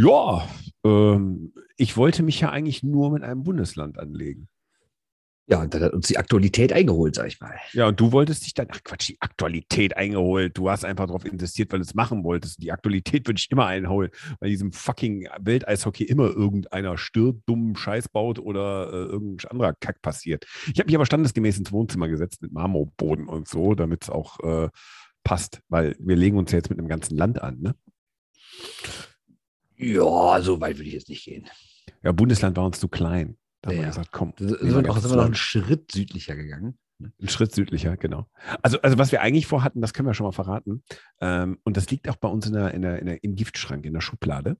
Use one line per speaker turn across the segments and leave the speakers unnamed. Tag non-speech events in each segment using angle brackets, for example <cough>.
Ja, ähm, ich wollte mich ja eigentlich nur mit einem Bundesland anlegen.
Ja, und dann hat uns die Aktualität eingeholt, sag ich mal.
Ja, und du wolltest dich dann, ach Quatsch, die Aktualität eingeholt. Du hast einfach darauf investiert, weil du es machen wolltest. Die Aktualität würde ich immer einholen, weil diesem fucking Welteishockey immer irgendeiner stirbt, dummen Scheiß baut oder äh, irgendein anderer Kack passiert. Ich habe mich aber standesgemäß ins Wohnzimmer gesetzt mit Marmorboden und so, damit es auch äh, passt, weil wir legen uns ja jetzt mit einem ganzen Land an, ne?
Ja, so weit würde ich jetzt nicht gehen.
Ja, Bundesland war uns zu klein. Da haben
Ja.
wir gesagt, komm.
Sind
nehmen
wir, noch, sind wir noch einen. Schritt südlicher gegangen.
Ein Schritt südlicher, genau. Also, also was wir eigentlich vorhatten, das können wir schon mal verraten. Ähm, und das liegt auch bei uns in der, in der, in der, im Giftschrank, in der Schublade.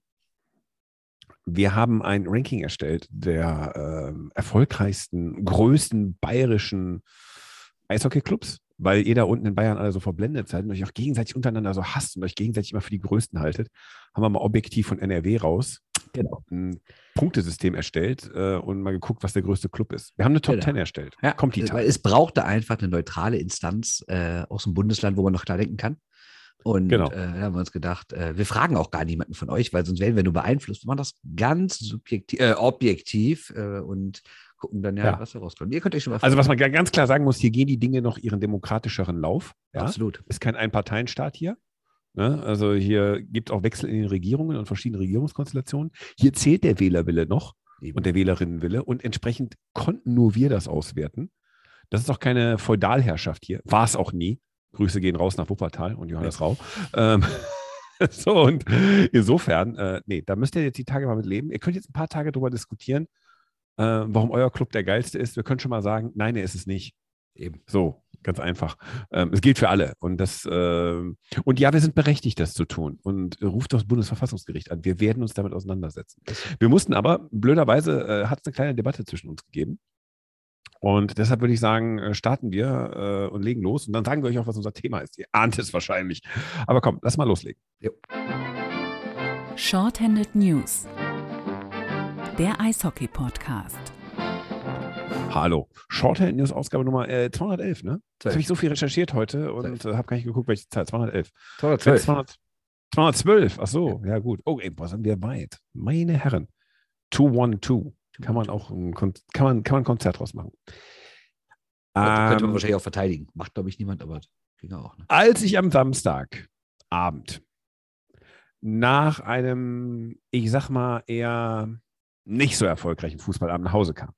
Wir haben ein Ranking erstellt der ähm, erfolgreichsten, größten bayerischen Eishockeyclubs, weil ihr da unten in Bayern alle so verblendet seid und euch auch gegenseitig untereinander so hasst und euch gegenseitig immer für die Größten haltet, haben wir mal objektiv von NRW raus
Genau.
ein Punktesystem erstellt äh, und mal geguckt, was der größte Club ist. Wir haben eine Top
Genau.
10 erstellt.
Ja,
Kommt die
weil
Tage.
es brauchte einfach eine neutrale Instanz äh, aus dem Bundesland, wo man noch klar denken kann. Und
Genau.
äh, da haben wir uns gedacht, äh, wir fragen auch gar niemanden von euch, weil sonst werden wir nur beeinflusst. Wir machen das ganz subjektiv, äh, objektiv äh, und gucken dann ja,
Ja.
was da rauskommt. Ihr könnt euch schon mal
Also was man ga- ganz klar sagen muss, hier gehen die Dinge noch ihren demokratischeren Lauf. Ja?
Absolut.
Ist kein Einparteienstaat hier. Ne? Also hier gibt auch Wechsel in den Regierungen und verschiedene Regierungskonstellationen. Hier zählt der Wählerwille noch
Eben.
und der Wählerinnenwille und entsprechend konnten nur wir das auswerten. Das ist auch keine Feudalherrschaft hier. War es auch nie. Grüße gehen raus nach Wuppertal und Johannes Rau. Ähm, <laughs> so und insofern, äh, nee, da müsst ihr jetzt die Tage mal mit leben. Ihr könnt jetzt ein paar Tage darüber diskutieren, äh, warum euer Club der geilste ist. Wir können schon mal sagen, nein, er ist es nicht.
Eben.
So, ganz einfach. Ähm, es gilt für alle. Und das, ähm, und ja, wir sind berechtigt, das zu tun. Und äh, ruft das Bundesverfassungsgericht an. Wir werden uns damit auseinandersetzen. Wir mussten aber, blöderweise, äh, hat es eine kleine Debatte zwischen uns gegeben. Und deshalb würde ich sagen, äh, starten wir äh, und legen los. Und dann sagen wir euch auch, was unser Thema ist. Ihr ahnt es wahrscheinlich. Aber komm, lass mal loslegen.
Jo.
Shorthanded News. Der Eishockey-Podcast.
Hallo. Shorthand News Ausgabe Nummer äh, 211, ne? Jetzt habe ich so viel recherchiert heute und äh, habe gar nicht geguckt, welche Zahl. 211.
Toll,
200, 212, ach so, ja gut. Oh, ey, boah, sind wir weit. Meine Herren. 212. Kann man auch ein, Kon kann man, kann man ein Konzert draus machen.
könnte man
Ähm,
wahrscheinlich auch verteidigen. Macht, glaube ich, niemand, aber ging auch. Ne?
als ich am Samstagabend nach einem, ich sag mal, eher nicht so erfolgreichen Fußballabend nach Hause kam,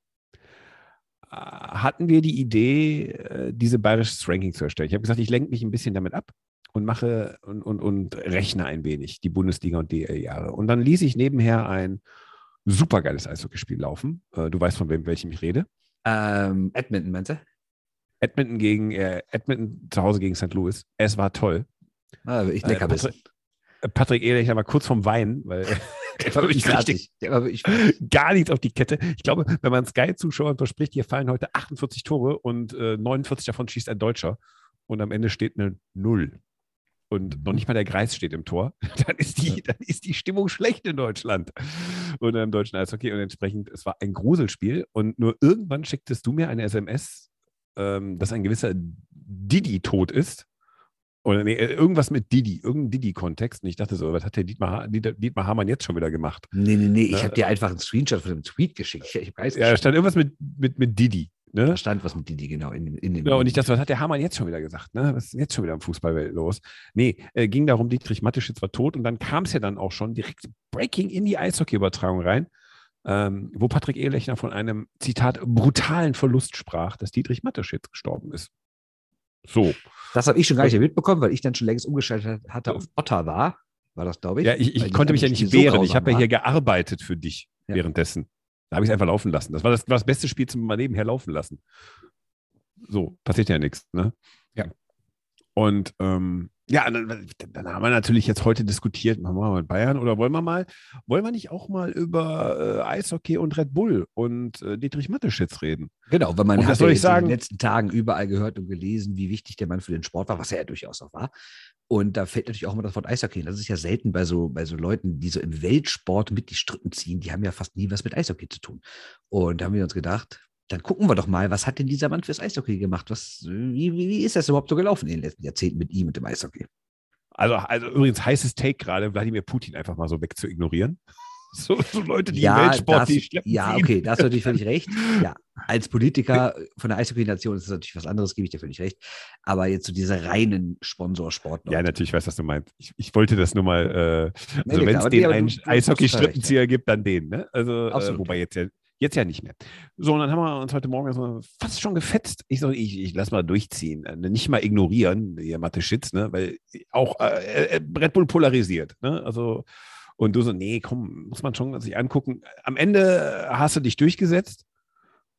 äh, hatten wir die Idee, äh, diese bayerisches Ranking zu erstellen. Ich habe gesagt, ich lenke mich ein bisschen damit ab und mache und, und, und rechne ein wenig die Bundesliga und DL-Jahre. Und dann ließ ich nebenher ein supergeiles Eishockeyspiel laufen. Äh, Du weißt, von wem welchem ich rede.
Ähm, Edmonton, meinst du?
Edmonton gegen äh, Edmonton zu Hause gegen St. Louis. Es war toll.
Ah, ich lecker
äh, Patrick Ehrlich war kurz vom Weinen, weil <laughs>
Der war wirklich
richtig.
Der war wirklich
gar nichts auf die Kette. Ich glaube, wenn man Sky-Zuschauern verspricht, hier fallen heute 48 Tore und äh, 49 davon schießt ein Deutscher und am Ende steht eine Null. Und noch nicht mal der Kreis steht im Tor, <laughs> dann ist die, dann ist die Stimmung schlecht in Deutschland und im deutschen Eishockey. Und entsprechend, es war ein Gruselspiel. Und nur irgendwann schicktest du mir eine SMS, ähm, dass ein gewisser Didi tot ist. Oder nee, äh, irgendwas mit Didi, irgendein Didi-Kontext. Und ich dachte so, was hat der Dietmar, Dietmar Hamann jetzt schon wieder gemacht?
Nee, nee, nee. Ich
Ne?
habe dir einfach einen Screenshot von dem Tweet geschickt. Ich, ich habe alles
Ja, stand irgendwas mit, mit, mit Didi. Ne?
Da stand was mit Didi, genau. In, in dem
Genau, und ich dachte, was hat der Hamann jetzt schon wieder gesagt? Ne? Was ist jetzt schon wieder im Fußballwelt los? Nee, äh, ging darum, Dietrich Mateschitz war tot und dann kam es ja dann auch schon direkt Breaking in die Eishockey-Übertragung rein, ähm, wo Patrick Ehlechner von einem, Zitat, brutalen Verlust sprach, dass Dietrich Mateschitz gestorben ist. So.
das habe ich schon gar nicht mitbekommen, weil ich dann schon längst umgeschaltet hatte auf Ottawa. War das, glaube ich?
Ja, ich, ich konnte mich ja nicht
so
wehren. Ich
grausam
habe ja hier gearbeitet für dich
Ja.
währenddessen. Da habe ich es einfach laufen lassen. Das war das, war das beste Spiel zum mal nebenher laufen lassen. So, passiert ja nichts. Ne?
Ja.
Und ähm, ja, dann, dann haben wir natürlich jetzt heute diskutiert, machen wir mal mit Bayern oder wollen wir mal, wollen wir nicht auch mal über äh, Eishockey und Red Bull und äh, Dietrich Mateschitz reden?
Genau, weil man
Und
hat ja jetzt in
sagen?
den letzten Tagen überall gehört und gelesen, wie wichtig der Mann für den Sport war, was er ja durchaus auch war. Und da fällt natürlich auch immer das Wort Eishockey. Das ist ja selten bei so, bei so Leuten, die so im Weltsport mit die Strippen ziehen. Die haben ja fast nie was mit Eishockey zu tun. Und da haben wir uns gedacht, dann gucken wir doch mal, was hat denn dieser Mann fürs Eishockey gemacht? Was, wie, wie, wie ist das überhaupt so gelaufen in den letzten Jahrzehnten mit ihm und dem Eishockey?
Also, also übrigens heißes Take gerade, Wladimir Putin einfach mal so weg zu ignorieren. <laughs> So, so Leute, die
ja,
im Weltsport,
das,
die schleppen
ja, okay, da hast du natürlich völlig <laughs> recht. Ja, als Politiker von der Eishockey-Nation ist das natürlich was anderes, gebe ich dir völlig recht. Aber jetzt zu so dieser reinen Sponsorsport.
Ja, natürlich, ich weiß, was du meinst. Ich, ich wollte das nur mal, äh, also wenn es den einen Eishockey-Strippenzieher gibt, dann den, ne? Also, äh, wobei jetzt ja, jetzt ja nicht mehr. So, und dann haben wir uns heute Morgen fast schon gefetzt. Ich so, ich, ich lass mal durchziehen. Äh, Nicht mal ignorieren, ihr Mathe Schitz, ne? Weil auch äh, äh, Red Bull polarisiert, ne? Also, und du so, nee, komm, muss man schon sich angucken. Am Ende hast du dich durchgesetzt.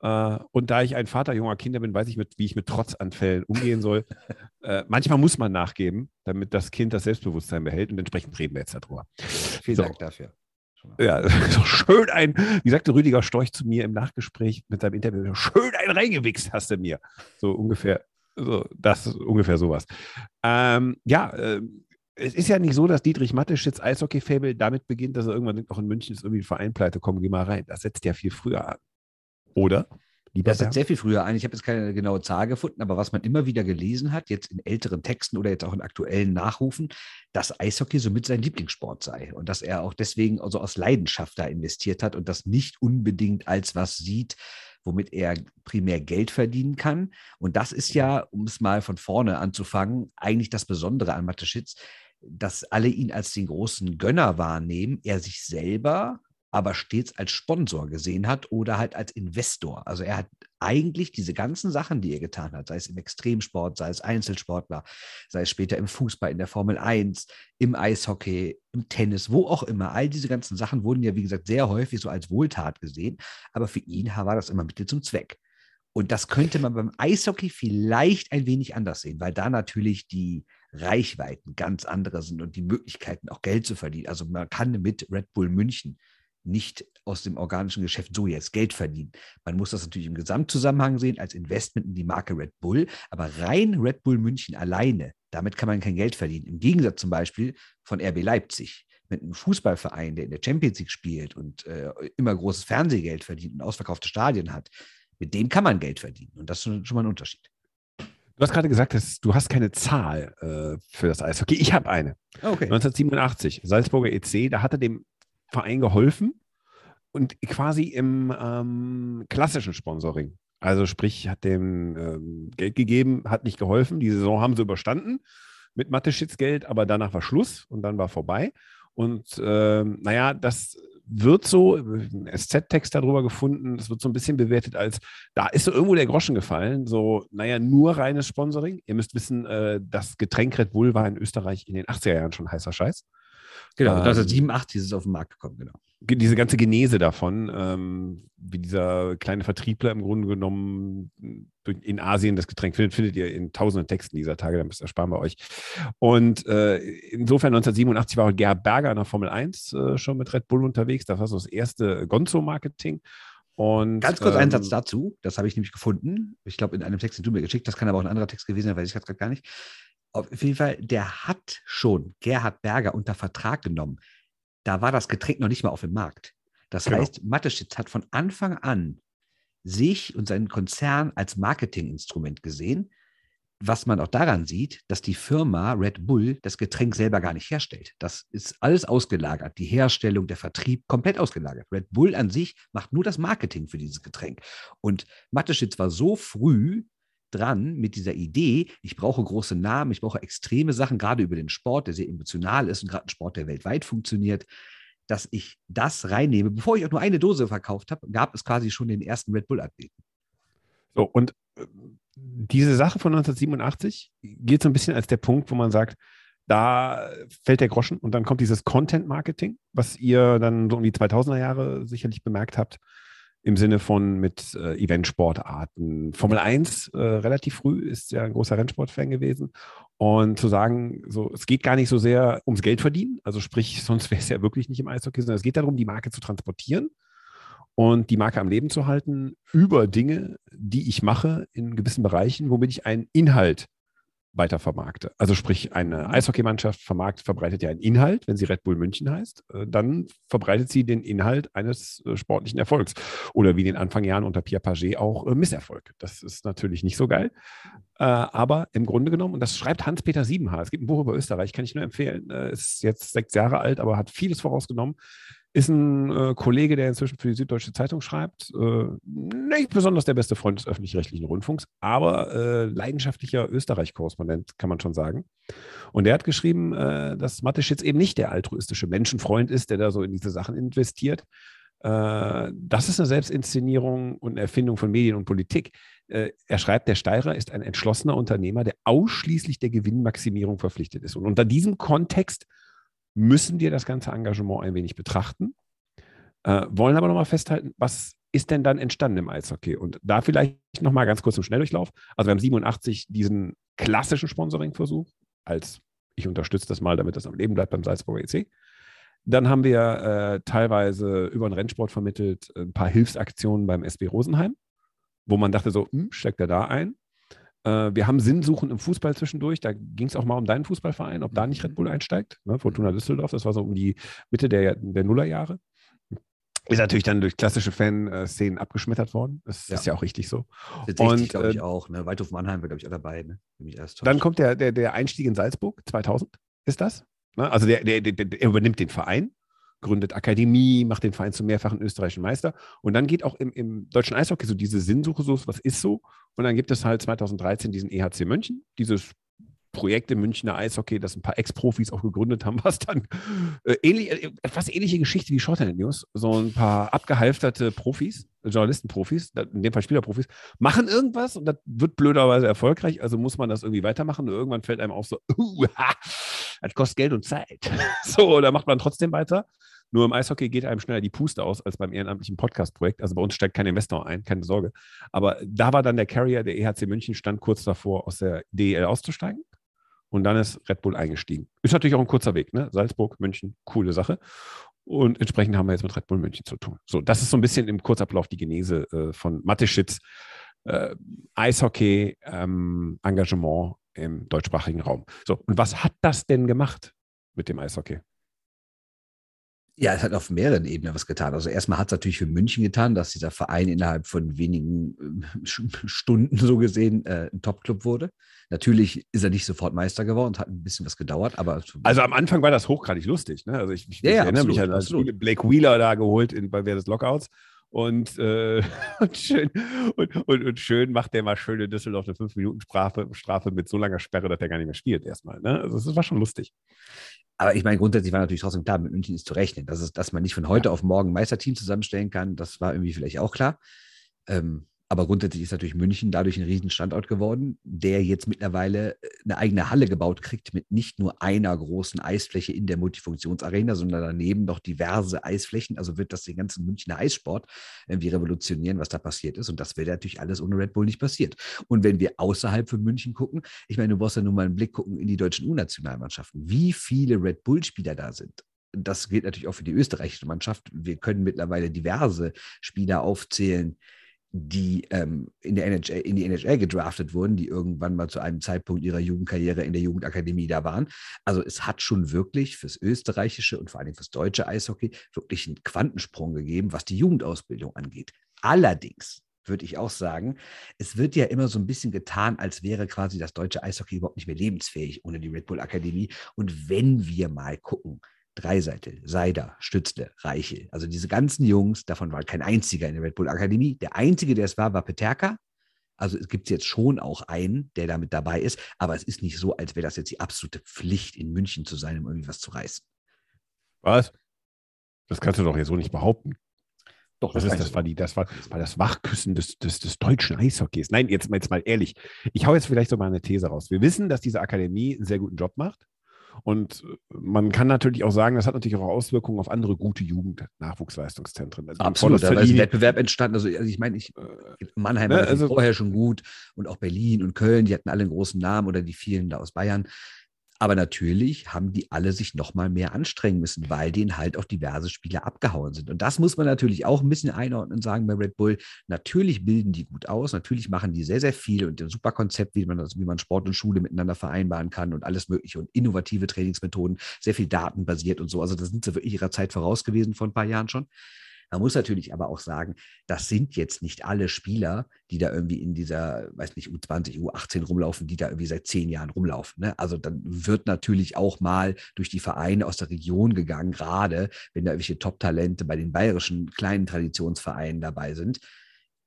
Äh, und da ich ein Vater junger Kinder bin, weiß ich, mit, wie ich mit Trotzanfällen umgehen soll. <laughs> äh, manchmal muss man nachgeben, damit das Kind das Selbstbewusstsein behält und entsprechend reden wir jetzt darüber.
Vielen
So.
Dank dafür.
Ja, <laughs> so schön ein, wie sagte Rüdiger Storch zu mir im Nachgespräch mit seinem Interview, schön ein reingewichst hast du mir. So ungefähr, so, das ist ungefähr sowas. Ähm, ja, ähm, es ist ja nicht so, dass Dietrich Matteschitz Eishockey-Fable damit beginnt, dass er irgendwann auch in München ist irgendwie ein Verein pleite, komm, geh mal rein. Das setzt ja viel früher an. Oder? Lieber
Das
Bernd?
sehr viel früher ein. Ich habe jetzt keine genaue Zahl gefunden, aber was man immer wieder gelesen hat, jetzt in älteren Texten oder jetzt auch in aktuellen Nachrufen, dass Eishockey somit sein Lieblingssport sei und dass er auch deswegen also aus Leidenschaft da investiert hat und das nicht unbedingt als was sieht, womit er primär Geld verdienen kann. Und das ist ja, um es mal von vorne anzufangen, eigentlich das Besondere an Mateschitz, dass alle ihn als den großen Gönner wahrnehmen, er sich selber aber stets als Sponsor gesehen hat oder halt als Investor. Also er hat eigentlich diese ganzen Sachen, die er getan hat, sei es im Extremsport, sei es Einzelsportler, sei es später im Fußball, in der Formel 1, im Eishockey, im Tennis, wo auch immer, all diese ganzen Sachen wurden ja, wie gesagt, sehr häufig so als Wohltat gesehen, aber für ihn war das immer Mittel zum Zweck. Und das könnte man beim Eishockey vielleicht ein wenig anders sehen, weil da natürlich die Reichweiten ganz andere sind und die Möglichkeiten auch Geld zu verdienen. Also man kann mit Red Bull München nicht aus dem organischen Geschäft so jetzt Geld verdienen. Man muss das natürlich im Gesamtzusammenhang sehen als Investment in die Marke Red Bull, aber rein Red Bull München alleine, damit kann man kein Geld verdienen. Im Gegensatz zum Beispiel von RB Leipzig mit einem Fußballverein, der in der Champions League spielt und äh, immer großes Fernsehgeld verdient und ausverkaufte Stadien hat, mit dem kann man Geld verdienen. Und das ist schon, schon mal ein Unterschied.
Du hast gerade gesagt, dass du hast keine Zahl äh, für das Eishockey. Ich habe eine.
Okay.
1987, Salzburger EC, da hat er dem Verein geholfen und quasi im ähm, klassischen Sponsoring. Also sprich, hat dem ähm, Geld gegeben, hat nicht geholfen. Die Saison haben sie überstanden mit Mateschitz Geld, aber danach war Schluss und dann war vorbei. Und ähm, naja, das wird so, ein SZ-Text darüber gefunden, das wird so ein bisschen bewertet als, da ist so irgendwo der Groschen gefallen, so, naja, nur reines Sponsoring. Ihr müsst wissen, äh, das Getränk Red Bull war in Österreich in den 80er Jahren schon heißer Scheiß.
Genau,
Ähm,
1987 ist es auf den Markt gekommen, genau.
Ge- diese ganze Genese davon, ähm, wie dieser kleine Vertriebler im Grunde genommen in Asien das Getränk findet, findet ihr in tausenden Texten dieser Tage, dann ersparen wir euch. Und äh, insofern 1987 war auch Gerhard Berger in der Formel 1 äh, schon mit Red Bull unterwegs. Das war so das erste Gonzo-Marketing. Und,
Ganz kurz einen
ähm,
Satz dazu, das habe ich nämlich gefunden. Ich glaube, in einem Text, den du mir geschickt hast, kann aber auch ein anderer Text gewesen sein, weiß ich gerade gar nicht. Auf jeden Fall, der hat schon Gerhard Berger unter Vertrag genommen. Da war das Getränk noch nicht mal auf dem Markt. Das
Genau.
heißt, Mateschitz hat von Anfang an sich und seinen Konzern als Marketinginstrument gesehen, was man auch daran sieht, dass die Firma Red Bull das Getränk selber gar nicht herstellt. Das ist alles ausgelagert. Die Herstellung, der Vertrieb, komplett ausgelagert. Red Bull an sich macht nur das Marketing für dieses Getränk. Und Mateschitz war so früh dran mit dieser Idee, ich brauche große Namen, ich brauche extreme Sachen, gerade über den Sport, der sehr emotional ist und gerade ein Sport, der weltweit funktioniert, dass ich das reinnehme. Bevor ich auch nur eine Dose verkauft habe, gab es quasi schon den ersten Red Bull-Athleten.
So, und äh, diese Sache von 1987 geht so ein bisschen als der Punkt, wo man sagt, da fällt der Groschen und dann kommt dieses Content-Marketing, was ihr dann so um die 2000er Jahre sicherlich bemerkt habt, im Sinne von mit äh, Eventsportarten. Formel 1 äh, relativ früh ist ja ein großer Rennsportfan gewesen. Und zu sagen, so, es geht gar nicht so sehr ums Geld verdienen, also sprich, <laughs> sonst wäre es ja wirklich nicht im Eishockey, sondern es geht darum, die Marke zu transportieren und die Marke am Leben zu halten über Dinge, die ich mache in gewissen Bereichen, womit ich einen Inhalt weiter vermarkte. Also sprich, eine Eishockeymannschaft vermarktet, verbreitet ja einen Inhalt, wenn sie Red Bull München heißt, äh, dann verbreitet sie den Inhalt eines äh, sportlichen Erfolgs. Oder wie in den Anfangjahren unter Pierre Paget auch äh, Misserfolg. Das ist natürlich nicht so geil. Aber im Grunde genommen, und das schreibt Hans-Peter Siebenhaar, es gibt ein Buch über Österreich, kann ich nur empfehlen, ist jetzt sechs Jahre alt, aber hat vieles vorausgenommen. Ist ein äh, Kollege, der inzwischen für die Süddeutsche Zeitung schreibt. Äh, nicht besonders der beste Freund des öffentlich-rechtlichen Rundfunks, aber äh, leidenschaftlicher Österreich-Korrespondent, kann man schon sagen. Und der hat geschrieben, äh, dass Mateschitz eben nicht der altruistische Menschenfreund ist, der da so in diese Sachen investiert. Äh, das ist eine Selbstinszenierung und eine Erfindung von Medien und Politik. Äh, er schreibt, der Steirer ist ein entschlossener Unternehmer, der ausschließlich der Gewinnmaximierung verpflichtet ist. Und unter diesem Kontext müssen wir das ganze Engagement ein wenig betrachten, äh, wollen aber nochmal festhalten, was ist denn dann entstanden im Eishockey? Und da vielleicht nochmal ganz kurz im Schnelldurchlauf. Also wir haben 87 diesen klassischen Sponsoring-Versuch als ich unterstütze das mal, damit das am Leben bleibt beim Salzburger EC. Dann haben wir äh, teilweise über den Rennsport vermittelt ein paar Hilfsaktionen beim SB Rosenheim, wo man dachte so, hm, steckt er da ein? Äh, wir haben Sinnsuchen im Fußball zwischendurch. Da ging es auch mal um deinen Fußballverein, ob da nicht Red Bull einsteigt. Ne? Fortuna mhm. Düsseldorf, das war so um die Mitte der, der Nullerjahre. Ist natürlich dann durch klassische Fanszenen abgeschmettert worden. Das ja. ist ja auch richtig so.
Und glaube ich, äh, auch. Ne? Waldhof Mannheim war, glaube ich, auch dabei. Ne?
Dann kommt der, der, der Einstieg in Salzburg, 2000 ist das. Ne? Also der, der, der, der übernimmt den Verein gründet Akademie, macht den Verein zum mehrfachen österreichischen Meister. Und dann geht auch im, im deutschen Eishockey so diese Sinnsuche, so was ist so. Und dann gibt es halt 2013 diesen EHC München, dieses Projekt im Münchner Eishockey, das ein paar Ex-Profis auch gegründet haben, <laughs> was dann äh, ähnlich, äh, etwas ähnliche Geschichte wie Shorthand News. So ein paar abgehalfterte Profis, Journalistenprofis, in dem Fall Spielerprofis, machen irgendwas und das wird blöderweise erfolgreich, also muss man das irgendwie weitermachen. Und irgendwann fällt einem auf so, <laughs> uh, ha, das kostet Geld und Zeit. <laughs> so, da macht man trotzdem weiter. Nur im Eishockey geht einem schneller die Puste aus als beim ehrenamtlichen Podcast-Projekt. Also bei uns steigt kein Investor ein, keine Sorge. Aber da war dann der Carrier, der EHC München, stand kurz davor, aus der DEL auszusteigen. Und dann ist Red Bull eingestiegen. Ist natürlich auch ein kurzer Weg, ne? Salzburg, München, coole Sache. Und entsprechend haben wir jetzt mit Red Bull München zu tun. So, das ist so ein bisschen im Kurzablauf die Genese äh, von Mateschitz äh, Eishockey, ähm, Engagement im deutschsprachigen Raum. So, und was hat das denn gemacht mit dem Eishockey?
Ja, es hat auf mehreren Ebenen was getan. Also erstmal hat es natürlich für München getan, dass dieser Verein innerhalb von wenigen äh, <laughs> Stunden so gesehen äh, ein Top-Club wurde. Natürlich ist er nicht sofort Meister geworden, hat ein bisschen was gedauert, aber.
Also am Anfang war das hochgradig lustig. Ne? Also ich, ich, ja, ich ja, erinnere absolut, mich an absolut. Blake Wheeler da geholt in, bei Wer des Lockouts. Und, äh, <laughs> und, schön, und, und, und, schön macht der mal schöne Düsseldorf eine 5-Minuten-Strafe Strafe mit so langer Sperre, dass der gar nicht mehr spielt erstmal. Ne? Also das war schon lustig.
Aber ich meine, grundsätzlich war natürlich trotzdem klar, mit München ist zu rechnen. Dass, es, dass man nicht von heute ja. auf morgen ein Meisterteam zusammenstellen kann, das war irgendwie vielleicht auch klar. Ähm, aber grundsätzlich ist natürlich München dadurch ein Riesenstandort geworden, der jetzt mittlerweile äh, eine eigene Halle gebaut kriegt mit nicht nur einer großen Eisfläche in der Multifunktionsarena, sondern daneben noch diverse Eisflächen. Also wird das den ganzen Münchner Eissport irgendwie revolutionieren, was da passiert ist. Und das wäre natürlich alles ohne Red Bull nicht passiert. Und wenn wir außerhalb von München gucken, ich meine, du brauchst ja nur mal einen Blick gucken in die deutschen U-Nationalmannschaften, wie viele Red Bull-Spieler da sind das gilt natürlich auch für die österreichische Mannschaft. Wir können mittlerweile diverse Spieler aufzählen, die ähm, in, der NHL, in die NHL gedraftet wurden, die irgendwann mal zu einem Zeitpunkt ihrer Jugendkarriere in der Jugendakademie da waren. Also es hat schon wirklich fürs österreichische und vor allem fürs deutsche Eishockey wirklich einen Quantensprung gegeben, was die Jugendausbildung angeht. Allerdings würde ich auch sagen, es wird ja immer so ein bisschen getan, als wäre quasi das deutsche Eishockey überhaupt nicht mehr lebensfähig ohne die Red Bull Akademie. Und wenn wir mal gucken, Dreiseitel, Seider, Stützle, Reichel. Also diese ganzen Jungs, davon war kein einziger in der Red Bull Akademie. Der einzige, der es war, war Peterka. Also es gibt jetzt schon auch einen, der damit dabei ist, aber es ist nicht so, als wäre das jetzt die absolute Pflicht, in München zu sein, um irgendwie was zu reißen.
Was? Das kannst du doch jetzt so nicht behaupten. Doch, das, ist, das, war die, das war, war das Wachküssen des, des, des deutschen Eishockeys. Nein, jetzt, jetzt mal ehrlich. Ich hau jetzt vielleicht so mal eine These raus. Wir wissen, dass diese Akademie einen sehr guten Job macht. Und man kann natürlich auch sagen, das hat natürlich auch Auswirkungen auf andere gute Jugend-Nachwuchsleistungszentren.
Also Absolut, da ist ein Wettbewerb entstanden. Also, also ich meine, ich, äh, Mannheim ne, war also, vorher schon gut und auch Berlin und Köln, die hatten alle einen großen Namen oder die vielen da aus Bayern. Aber natürlich haben die alle sich nochmal mehr anstrengen müssen, weil denen halt auch diverse Spieler abgehauen sind. Und das muss man natürlich auch ein bisschen einordnen und sagen bei Red Bull. Natürlich bilden die gut aus, natürlich machen die sehr, sehr viel und ein super Konzept, wie man, das, wie man Sport und Schule miteinander vereinbaren kann und alles Mögliche und innovative Trainingsmethoden, sehr viel datenbasiert und so. Also das sind sie wirklich ihrer Zeit voraus gewesen vor ein paar Jahren schon. Man muss natürlich aber auch sagen, das sind jetzt nicht alle Spieler, die da irgendwie in dieser, weiß nicht, U20, U18 rumlaufen, die da irgendwie seit zehn Jahren rumlaufen. Ne? Also dann wird natürlich auch mal durch die Vereine aus der Region gegangen, gerade wenn da irgendwelche Top-Talente bei den bayerischen kleinen Traditionsvereinen dabei sind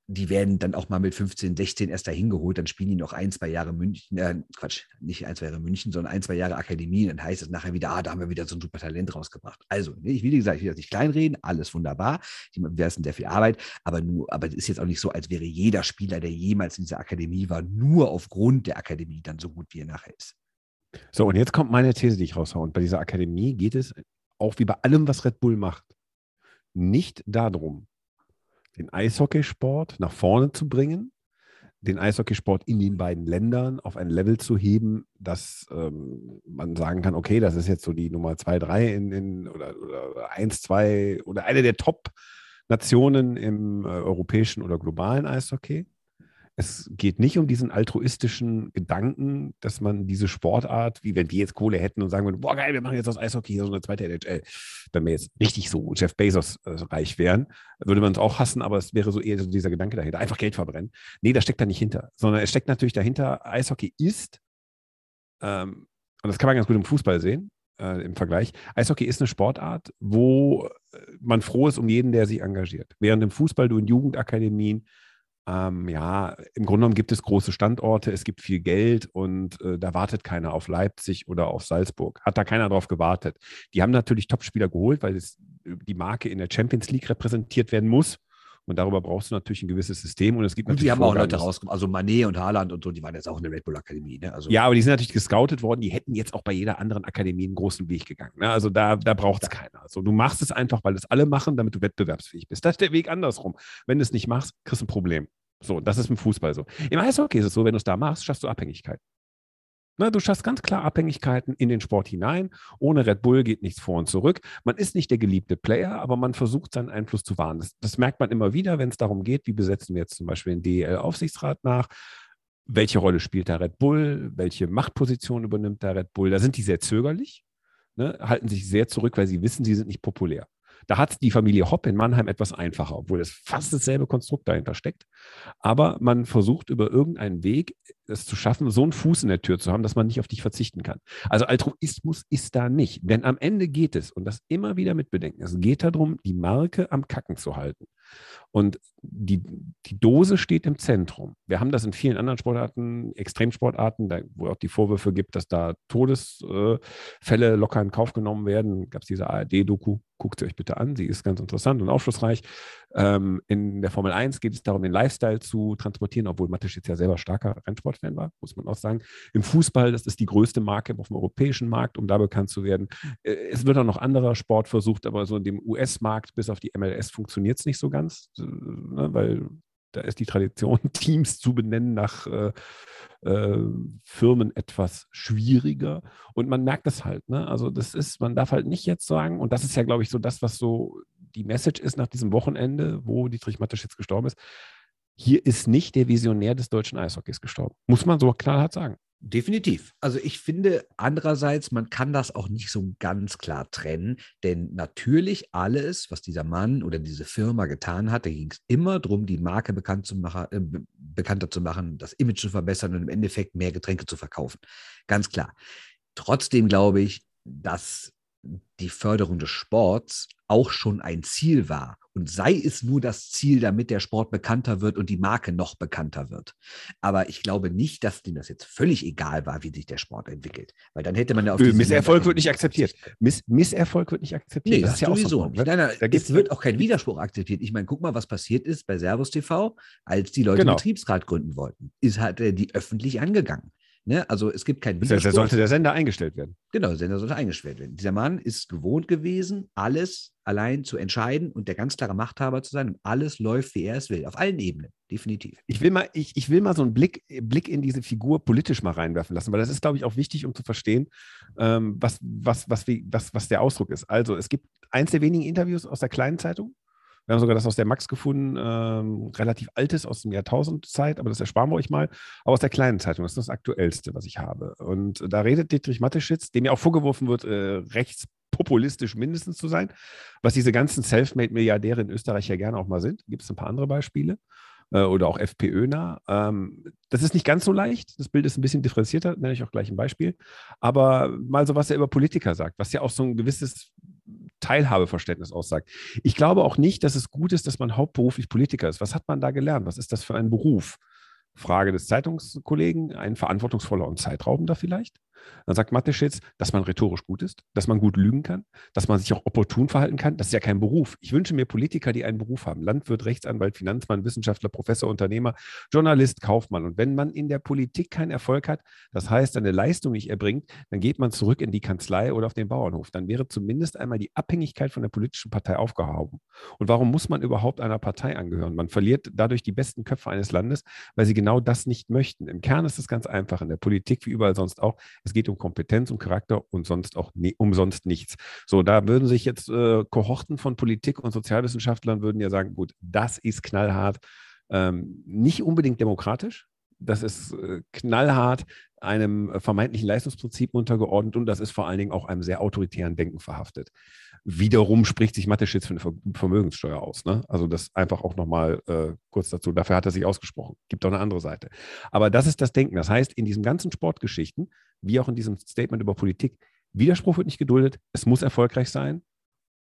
die werden dann auch mal mit 15, 16 erst dahin geholt, dann spielen die noch ein, zwei Jahre München, äh, Quatsch, nicht ein, zwei Jahre München, sondern ein, zwei Jahre Akademie, dann heißt es nachher wieder, ah, da haben wir wieder so ein super Talent rausgebracht. Also, ne, ich will, wie gesagt, ich will das nicht kleinreden, alles wunderbar, die leisten sehr viel Arbeit, aber nur, aber es ist jetzt auch nicht so, als wäre jeder Spieler, der jemals in dieser Akademie war, nur aufgrund der Akademie dann so gut, wie er nachher ist.
So, und jetzt kommt meine These, die ich raushaue. Und bei dieser Akademie geht es auch wie bei allem, was Red Bull macht, nicht darum, den Eishockeysport nach vorne zu bringen, den Eishockeysport in den beiden Ländern auf ein Level zu heben, dass ähm, man sagen kann, okay, das ist jetzt so die Nummer 2, 3 in, in, oder, oder 1, 2 oder eine der Top-Nationen im äh, europäischen oder globalen Eishockey, es geht nicht um diesen altruistischen Gedanken, dass man diese Sportart, wie wenn die jetzt Kohle hätten und sagen würden, boah geil, wir machen jetzt aus Eishockey hier so eine zweite NHL. Wenn wir jetzt richtig so Jeff Bezos äh, reich wären, würde man es auch hassen, aber es wäre so eher so dieser Gedanke dahinter, einfach Geld verbrennen. Nee, das steckt da nicht hinter, sondern es steckt natürlich dahinter, Eishockey ist, ähm, und das kann man ganz gut im Fußball sehen, äh, im Vergleich. Eishockey ist eine Sportart, wo äh, man froh ist um jeden, der sich engagiert. Während im Fußball du in Jugendakademien ähm, ja, im Grunde genommen gibt es große Standorte, es gibt viel Geld und äh, da wartet keiner auf Leipzig oder auf Salzburg. Hat da keiner drauf gewartet. Die haben natürlich Topspieler geholt, weil es, äh, die Marke in der Champions League repräsentiert werden muss. Und darüber brauchst du natürlich ein gewisses System. Und es gibt
und
natürlich.
Die haben auch Leute rausgekommen, also Manet und Haaland und so, die waren jetzt auch in der Red Bull Akademie. Ne? Also
ja, aber die sind natürlich gescoutet worden, die hätten jetzt auch bei jeder anderen Akademie einen großen Weg gegangen. Ne? Also da, da braucht es ja. keiner. Also du machst es einfach, weil es alle machen, damit du wettbewerbsfähig bist. Das ist der Weg andersrum. Wenn du es nicht machst, kriegst du ein Problem. So, das ist im Fußball so. Im Eishockey ist es so, wenn du es da machst, schaffst du Abhängigkeit. Na, du schaffst ganz klar Abhängigkeiten in den Sport hinein. Ohne Red Bull geht nichts vor und zurück. Man ist nicht der geliebte Player, aber man versucht seinen Einfluss zu wahren. Das, das merkt man immer wieder, wenn es darum geht, wie besetzen wir jetzt zum Beispiel den DEL-Aufsichtsrat nach. Welche Rolle spielt da Red Bull? Welche Machtposition übernimmt da Red Bull? Da sind die sehr zögerlich, ne, halten sich sehr zurück, weil sie wissen, sie sind nicht populär. Da hat die Familie Hopp in Mannheim etwas einfacher, obwohl es fast dasselbe Konstrukt dahinter steckt. Aber man versucht über irgendeinen Weg es zu schaffen, so einen Fuß in der Tür zu haben, dass man nicht auf dich verzichten kann. Also Altruismus ist da nicht. Denn am Ende geht es, und das immer wieder mit bedenken, es geht darum, die Marke am Kacken zu halten. Und die, die Dose steht im Zentrum. Wir haben das in vielen anderen Sportarten, Extremsportarten, da, wo auch die Vorwürfe gibt, dass da Todesfälle äh, locker in Kauf genommen werden. Gab es diese ARD-Doku, guckt sie euch bitte an, sie ist ganz interessant und aufschlussreich. Ähm, in der Formel 1 geht es darum, den Lifestyle zu transportieren, obwohl Mattisch jetzt ja selber starker Rennsportfan war, muss man auch sagen. Im Fußball, das ist die größte Marke auf dem europäischen Markt, um da bekannt zu werden. Äh, es wird auch noch anderer Sport versucht, aber so in dem US-Markt bis auf die MLS funktioniert es nicht so ganz, äh, ne, weil da ist die Tradition, <laughs> Teams zu benennen nach äh, äh, Firmen etwas schwieriger. Und man merkt das halt. Ne? Also das ist, man darf halt nicht jetzt sagen, und das ist ja, glaube ich, so das, was so die Message ist nach diesem Wochenende, wo Dietrich Mateschitz gestorben ist, hier ist nicht der Visionär des deutschen Eishockeys gestorben. Muss man so knallhart sagen.
Definitiv. Also ich finde andererseits, man kann das auch nicht so ganz klar trennen, denn natürlich alles, was dieser Mann oder diese Firma getan hat, da ging es immer darum, die Marke bekannt zu machen, äh, bekannter zu machen, das Image zu verbessern und im Endeffekt mehr Getränke zu verkaufen. Ganz klar. Trotzdem glaube ich, dass die Förderung des Sports auch schon ein Ziel war. Und sei es nur das Ziel, damit der Sport bekannter wird und die Marke noch bekannter wird. Aber ich glaube nicht, dass denen das jetzt völlig egal war, wie sich der Sport entwickelt. Weil dann hätte man ja auf
Nö, Misserfolg wird nicht akzeptiert. Miss, Misserfolg wird nicht akzeptiert.
Nee, das, das ist ja sowieso. auch so. Nein, nein, da es wird auch kein Widerspruch akzeptiert. Ich meine, guck mal, was passiert ist bei Servus TV, als die Leute genau. Betriebsrat gründen wollten. Ist er die öffentlich angegangen. Ne? Also es gibt kein
Das heißt, da sollte der Sender eingestellt werden.
Genau, der Sender sollte eingestellt werden. Dieser Mann ist gewohnt gewesen, alles allein zu entscheiden und der ganz klare Machthaber zu sein. Und alles läuft, wie er es will. Auf allen Ebenen, definitiv.
Ich will mal, ich, ich will mal so einen Blick, Blick in diese Figur politisch mal reinwerfen lassen, weil das ist, glaube ich, auch wichtig, um zu verstehen, ähm, was, was, was, wie, was, was der Ausdruck ist. Also es gibt eins der wenigen Interviews aus der kleinen Zeitung. Wir haben sogar das aus der Max gefunden, ähm, relativ altes aus dem Jahrtausendzeit, aber das ersparen wir euch mal. Aber aus der kleinen Zeitung, das ist das aktuellste, was ich habe. Und da redet Dietrich Mateschitz, dem ja auch vorgeworfen wird, äh, rechtspopulistisch mindestens zu sein, was diese ganzen Selfmade-Milliardäre in Österreich ja gerne auch mal sind. Gibt es ein paar andere Beispiele äh, oder auch FPÖ-nah. Ähm, das ist nicht ganz so leicht. Das Bild ist ein bisschen differenzierter, nenne ich auch gleich ein Beispiel. Aber mal so, was er über Politiker sagt, was ja auch so ein gewisses Teilhabeverständnis aussagt. Ich glaube auch nicht, dass es gut ist, dass man hauptberuflich Politiker ist. Was hat man da gelernt? Was ist das für ein Beruf? Frage des Zeitungskollegen, ein verantwortungsvoller und zeitraubender vielleicht? Dann sagt Mateschitz, dass man rhetorisch gut ist, dass man gut lügen kann, dass man sich auch opportun verhalten kann. Das ist ja kein Beruf. Ich wünsche mir Politiker, die einen Beruf haben. Landwirt, Rechtsanwalt, Finanzmann, Wissenschaftler, Professor, Unternehmer, Journalist, Kaufmann. Und wenn man in der Politik keinen Erfolg hat, das heißt, eine Leistung nicht erbringt, dann geht man zurück in die Kanzlei oder auf den Bauernhof. Dann wäre zumindest einmal die Abhängigkeit von der politischen Partei aufgehoben. Und warum muss man überhaupt einer Partei angehören? Man verliert dadurch die besten Köpfe eines Landes, weil sie genau das nicht möchten. Im Kern ist es ganz einfach. In der Politik wie überall sonst auch. Es geht um Kompetenz und Charakter und sonst auch ne, umsonst nichts. So, da würden sich jetzt äh, Kohorten von Politik und Sozialwissenschaftlern würden ja sagen, gut, das ist knallhart, ähm, nicht unbedingt demokratisch, das ist äh, knallhart einem vermeintlichen Leistungsprinzip untergeordnet und das ist vor allen Dingen auch einem sehr autoritären Denken verhaftet. Wiederum spricht sich Mateschitz für eine Vermögenssteuer aus. Ne? Also das einfach auch nochmal äh, kurz dazu. Dafür hat er sich ausgesprochen. Gibt auch eine andere Seite. Aber das ist das Denken. Das heißt, in diesen ganzen Sportgeschichten, wie auch in diesem Statement über Politik, Widerspruch wird nicht geduldet. Es muss erfolgreich sein.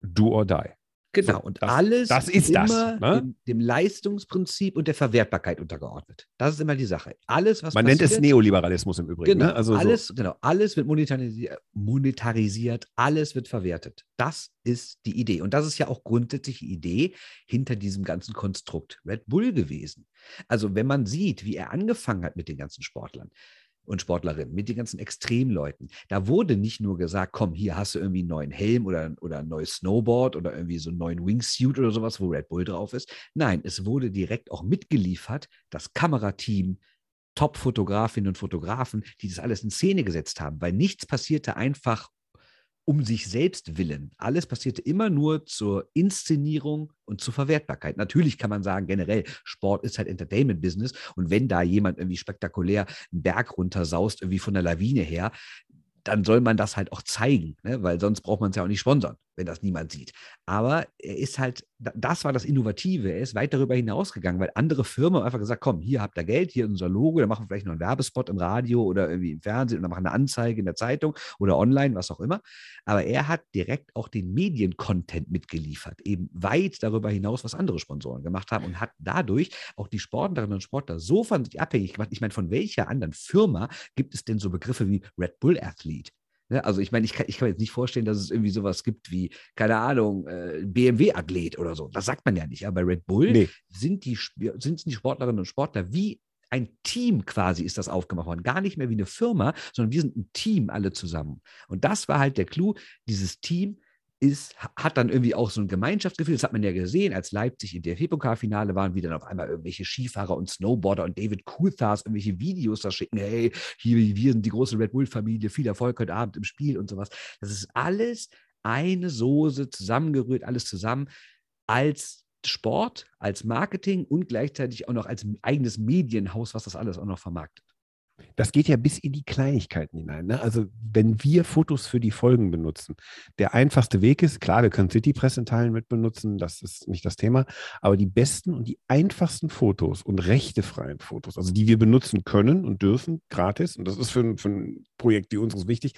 Do or die.
Genau, und
das,
alles
das ist
immer
das, ne?
dem, dem Leistungsprinzip und der Verwertbarkeit untergeordnet. Das ist immer die Sache. Alles, was
Man nennt es
passiert,
Neoliberalismus im Übrigen.
Genau,
Ne? Also so-
alles, genau, alles wird monetarisiert, monetarisiert, alles wird verwertet. Das ist die Idee. Und das ist ja auch grundsätzlich die Idee hinter diesem ganzen Konstrukt Red Bull gewesen. Also, wenn man sieht, wie er angefangen hat mit den ganzen Sportlern und Sportlerinnen, mit den ganzen Extremleuten, da wurde nicht nur gesagt, komm, hier hast du irgendwie einen neuen Helm oder, oder ein neues Snowboard oder irgendwie so einen neuen Wingsuit oder sowas, wo Red Bull drauf ist. Nein, es wurde direkt auch mitgeliefert, das Kamerateam, Top-Fotografinnen und Fotografen, die das alles in Szene gesetzt haben, weil nichts passierte einfach um sich selbst willen. Alles passierte immer nur zur Inszenierung und zur Verwertbarkeit. Natürlich kann man sagen, generell, Sport ist halt Entertainment-Business und wenn da jemand irgendwie spektakulär einen Berg runtersaust, irgendwie von der Lawine her, dann soll man das halt auch zeigen, ne? weil sonst braucht man es ja auch nicht sponsern, wenn das niemand sieht. Aber er ist halt, da- das war das Innovative. Er ist weit darüber hinausgegangen, weil andere Firmen haben einfach gesagt: Komm, hier habt ihr Geld, hier unser Logo, dann machen wir vielleicht noch einen Werbespot im Radio oder irgendwie im Fernsehen dann machen eine Anzeige in der Zeitung oder online, was auch immer. Aber er hat direkt auch den Medien-Content mitgeliefert, eben weit darüber hinaus, was andere Sponsoren gemacht haben und hat dadurch auch die Sportlerinnen und Sportler so von sich abhängig gemacht. Ich meine, von welcher anderen Firma gibt es denn so Begriffe wie Red Bull Athlete? Ne? Also ich meine, ich kann, ich kann mir jetzt nicht vorstellen, dass es irgendwie sowas gibt wie, keine Ahnung, äh, BMW-Athlet oder so. Das sagt man ja nicht. Aber bei Red Bull
Nee.
sind, die, sind die Sportlerinnen und Sportler wie ein Team quasi ist das aufgemacht worden. Gar nicht mehr wie eine Firma, sondern wir sind ein Team alle zusammen. Und das war halt der Clou. Dieses Team ist, hat dann irgendwie auch so ein Gemeinschaftsgefühl. Das hat man ja gesehen, als Leipzig im DFB-Pokalfinale waren, wie dann auf einmal irgendwelche Skifahrer und Snowboarder und David Coulthard irgendwelche Videos da schicken. Hey, hier, wir sind die große Red Bull-Familie, viel Erfolg heute Abend im Spiel und sowas. Das ist alles eine Soße zusammengerührt, alles zusammen als Sport, als Marketing und gleichzeitig auch noch als eigenes Medienhaus, was das alles auch noch vermarktet.
Das geht ja bis in die Kleinigkeiten hinein. Ne? Also wenn wir Fotos für die Folgen benutzen, der einfachste Weg ist, klar, wir können Citypress in Teilen mit benutzen, das ist nicht das Thema, aber die besten und die einfachsten Fotos und rechtefreien Fotos, also die wir benutzen können und dürfen, gratis, und das ist für, ein- für ein Projekt wie unseres wichtig,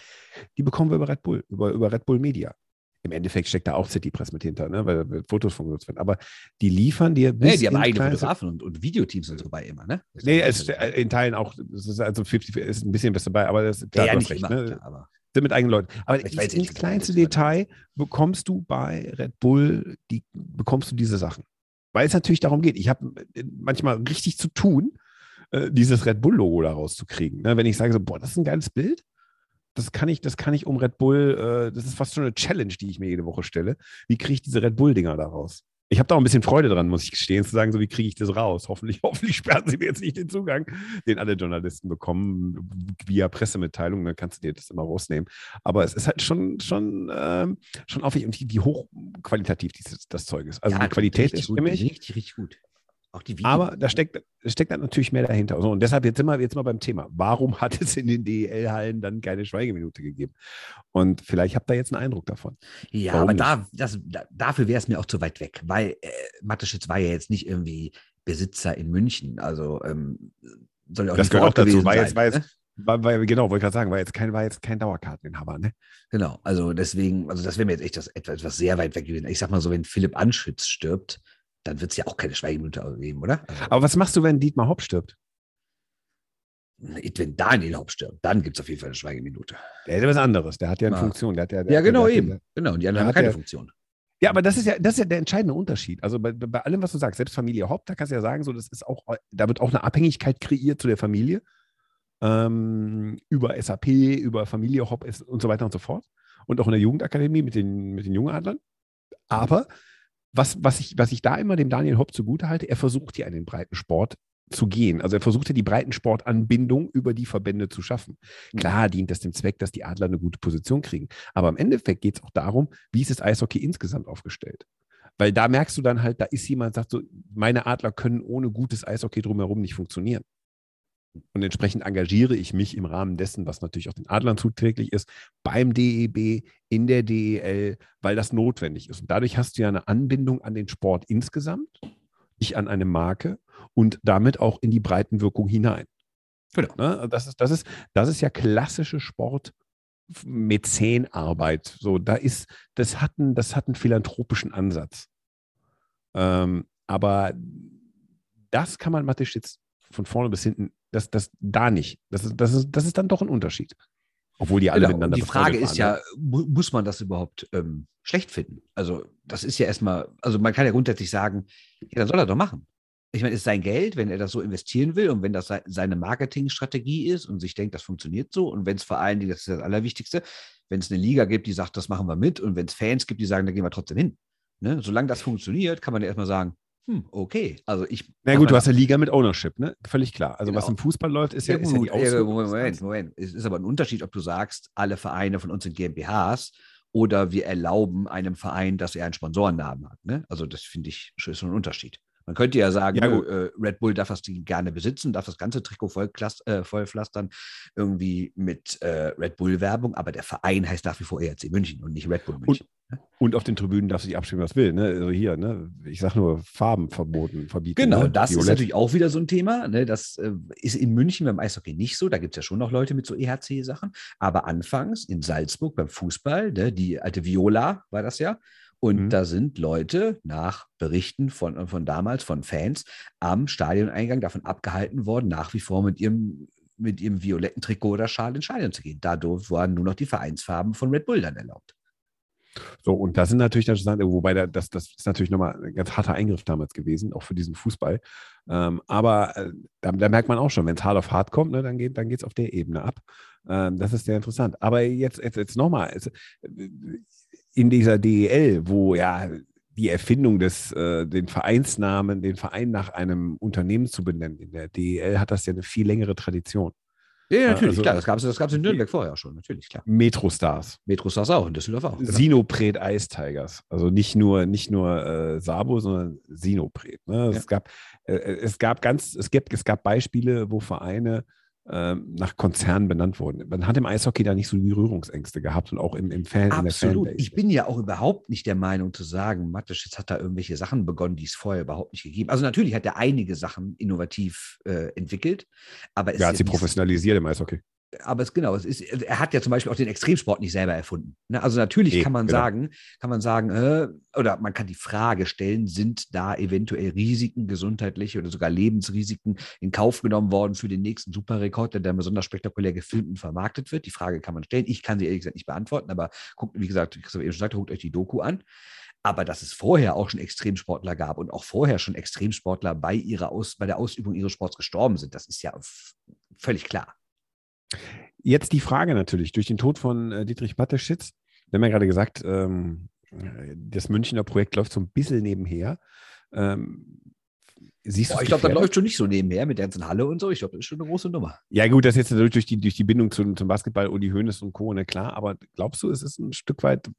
die bekommen wir über Red Bull, über, über Red Bull Media. Im Endeffekt steckt da auch Citypress mit hinter, ne? weil Fotos von genutzt werden. Aber die liefern dir bis
Nee, die haben eigene Fotografen und, und Videoteams und so bei immer, ne? Das
Nee,
ist
es,
ja-
äh, in Teilen auch, es ist also 50, ist ein bisschen was dabei, aber das
ja,
klar,
ja,
du
nicht
recht,
immer,
ne?
klar, aber
sind mit eigenen Leuten. Aber
Ich
ins,
weiß
ins kleinste
ist
Detail bekommst du bei Red Bull, die, bekommst du diese Sachen. Weil es natürlich darum geht. Ich habe manchmal richtig zu tun, äh, dieses Red Bull-Logo da rauszukriegen. Ne? Wenn ich sage so, boah, das ist ein geiles Bild, das kann ich, das kann ich um Red Bull, äh, das ist fast schon eine Challenge, die ich mir jede Woche stelle. Wie kriege ich diese Red Bull-Dinger da raus? Ich habe da auch ein bisschen Freude dran, muss ich gestehen, zu sagen, so wie kriege ich das raus? Hoffentlich, <laughs> hoffentlich sperren sie mir jetzt nicht den Zugang, den alle Journalisten bekommen, via Pressemitteilung, dann kannst du dir das immer rausnehmen. Aber es ist halt schon, schon, ähm, schon aufwendig, wie hochqualitativ dieses, das Zeug ist. Also
Ja,
die Qualität ist
gut,
stimmig.
richtig, richtig gut.
Aber da steckt, da steckt dann natürlich mehr dahinter. So, und deshalb jetzt wir jetzt mal beim Thema. Warum hat es in den DEL-Hallen dann keine Schweigeminute gegeben? Und vielleicht habt ihr jetzt einen Eindruck davon.
Ja,
Warum
aber da, das, da, dafür wäre es mir auch zu weit weg, weil äh, Mateschitz war ja jetzt nicht irgendwie Besitzer in München. Also ähm, soll ja auch
Das
nicht
gehört auch dazu.
sein,
jetzt, war jetzt,
ne?
war, war, genau, wollte ich gerade sagen, war jetzt kein, war jetzt kein Dauerkarteninhaber, ne?
Genau, also deswegen, also das wäre mir jetzt echt das, etwas, etwas sehr weit weg gewesen. Ich sag mal so, wenn Philipp Anschütz stirbt, dann wird es ja auch keine Schweigeminute geben, oder? Also,
Aber was machst du, wenn Dietmar Hopp stirbt?
wenn Daniel Haupt stirbt, dann gibt es auf jeden Fall eine Schweigeminute.
Der hätte was anderes. Der hat ja eine
Ja.
Funktion. Der hat ja, der
Ja, genau
der
eben.
Ja,
Genau, und die anderen haben
hat
keine
der-
Funktion.
ja, aber das ist ja, das ist ja der entscheidende Unterschied. Also bei, bei allem, was du sagst, selbst Familie Hopp, da kannst du ja sagen, so, das ist auch, da wird auch eine Abhängigkeit kreiert zu der Familie. Ähm, über SAP, über Familie Hopp und so weiter und so fort. Und auch in der Jugendakademie mit den, mit den Jungadlern. Aber was, was, ich, was ich da immer dem Daniel Hopp zugute halte, er versucht hier einen breiten Sport zu gehen. Also er versucht hier die Breitensportanbindung über die Verbände zu schaffen. Klar dient das dem Zweck, dass die Adler eine gute Position kriegen. Aber im Endeffekt geht es auch darum, wie ist das Eishockey insgesamt aufgestellt. Weil da merkst du dann halt, da ist jemand, sagt so, meine Adler können ohne gutes Eishockey drumherum nicht funktionieren. Und entsprechend engagiere ich mich im Rahmen dessen, was natürlich auch den Adlern zuträglich ist, beim DEB, in der DEL, weil das notwendig ist. Und dadurch hast du ja eine Anbindung an den Sport insgesamt, nicht an eine Marke und damit auch in die Breitenwirkung hinein.
Genau.
Ne? Das, ist, das, ist, das ist ja klassische Sport. Mäzenarbeit. So, da ist, das hat einen, das hat einen philanthropischen Ansatz. Ähm, aber das kann man Mathe jetzt von vorne bis hinten, das, das da nicht. Das ist, das, ist, das ist dann doch ein Unterschied. Obwohl die alle
Genau.
miteinander
Und die Frage ist ja, mu muss man das überhaupt ähm, schlecht finden? Also, das ist ja erstmal, also man kann ja grundsätzlich sagen, ja, dann soll er doch machen. Ich meine, es ist sein Geld, wenn er das so investieren will und wenn das sei- seine Marketingstrategie ist und sich denkt, das funktioniert so und wenn es vor allen Dingen, das ist das Allerwichtigste, wenn es eine Liga gibt, die sagt, das machen wir mit und wenn es Fans gibt, die sagen, da gehen wir trotzdem hin. Ne? Solange das funktioniert, kann man ja erstmal sagen, hm, okay. Also ich.
Na gut, du hast eine Liga mit Ownership, ne? Völlig klar. Also was
Genau.
im Fußball läuft, ist ja,
Ja,
ist ja die
gut, ja,
Ausübung.
Moment, Moment, Moment. Es ist aber ein Unterschied, ob du sagst, alle Vereine von uns sind GmbHs oder wir erlauben einem Verein, dass er einen Sponsorennamen hat. Ne? Also das finde ich schon- ist schon ein Unterschied. Man könnte ja sagen,
Ja, gut.
äh, Red Bull darf das Ding gerne besitzen, darf das ganze Trikot voll äh, vollpflastern, irgendwie mit äh, Red Bull-Werbung, aber der Verein heißt nach wie vor ERC München und nicht Red Bull München.
Und auf den Tribünen darf sich abstimmen, was will. Ne? Also hier, ne? ich sage nur Farben verboten, verbieten.
Genau,
ne?
das ist
Violett.
natürlich auch wieder so ein Thema. Ne? Das äh, ist in München beim Eishockey nicht so. Da gibt es ja schon noch Leute mit so EHC-Sachen. Aber anfangs in Salzburg beim Fußball, ne? die alte Viola war das ja. Und
Mhm.
da sind Leute nach Berichten von, von damals, von Fans, am Stadioneingang davon abgehalten worden, nach wie vor mit ihrem, mit ihrem violetten Trikot oder Schal ins Stadion zu gehen. Dadurch waren nur noch die Vereinsfarben von Red Bull dann erlaubt.
So, und das sind natürlich dann schon, wobei da, das, das ist natürlich nochmal ein ganz harter Eingriff damals gewesen, auch für diesen Fußball. Ähm, aber äh, da, da merkt man auch schon, wenn es hart auf hart kommt, ne, dann geht es geht's auf der Ebene ab. Ähm, das ist sehr interessant. Aber jetzt, jetzt, jetzt nochmal, in dieser DEL, wo ja die Erfindung des, äh, den Vereinsnamen, den Verein nach einem Unternehmen zu benennen, in der DEL hat das ja eine viel längere Tradition.
Ja,
Ja,
natürlich,
also-
klar. Das gab es das gab's in Nürnberg vorher schon, natürlich, klar.
Metrostars.
Metrostars auch, in Düsseldorf auch. genau.
Sinopret Ice Tigers. Also nicht nur, nicht nur äh, Sabo, sondern Sinopret. Ne?
Ja.
Es, gab, äh, es gab ganz, es gibt, es gab Beispiele, wo Vereine nach Konzernen benannt wurden. Man hat im Eishockey da nicht so Berührungsängste gehabt und auch im, im Fan,
Absolut. Ich bin ja auch überhaupt nicht der Meinung zu sagen, Mateschitz hat da irgendwelche Sachen begonnen, die es vorher überhaupt nicht gegeben. Also natürlich hat er einige Sachen innovativ äh, entwickelt, aber es
Wer hat sie professionalisiert im Eishockey?
Aber es genau, es ist, er hat ja zum Beispiel auch den Extremsport nicht selber erfunden. Ne? Also natürlich
Nee,
kann man
genau.
sagen, kann man sagen, äh, oder man kann die Frage stellen, sind da eventuell Risiken, gesundheitliche oder sogar Lebensrisiken in Kauf genommen worden für den nächsten Superrekord, der dann besonders spektakulär gefilmt und vermarktet wird? Die Frage kann man stellen. Ich kann sie ehrlich gesagt nicht beantworten, aber guckt, wie gesagt, wie Christoph eben schon sagte, guckt euch die Doku an. Aber dass es vorher auch schon Extremsportler gab und auch vorher schon Extremsportler bei, ihrer Aus, bei der Ausübung ihres Sports gestorben sind, das ist ja völlig klar.
Jetzt die Frage natürlich, durch den Tod von äh, Dietrich Mateschitz, wir haben ja gerade gesagt, ähm, das Münchner Projekt läuft so ein bisschen nebenher. Ähm,
Siehst Boah, ich glaube, das läuft schon nicht so nebenher mit der ganzen Halle und so. Ich glaube, das ist schon eine große Nummer.
Ja, gut, das ist jetzt durch die, durch die Bindung zum, zum Basketball, Uli Hoeneß und Co. Ne, klar, aber glaubst du, es ist ein Stück weit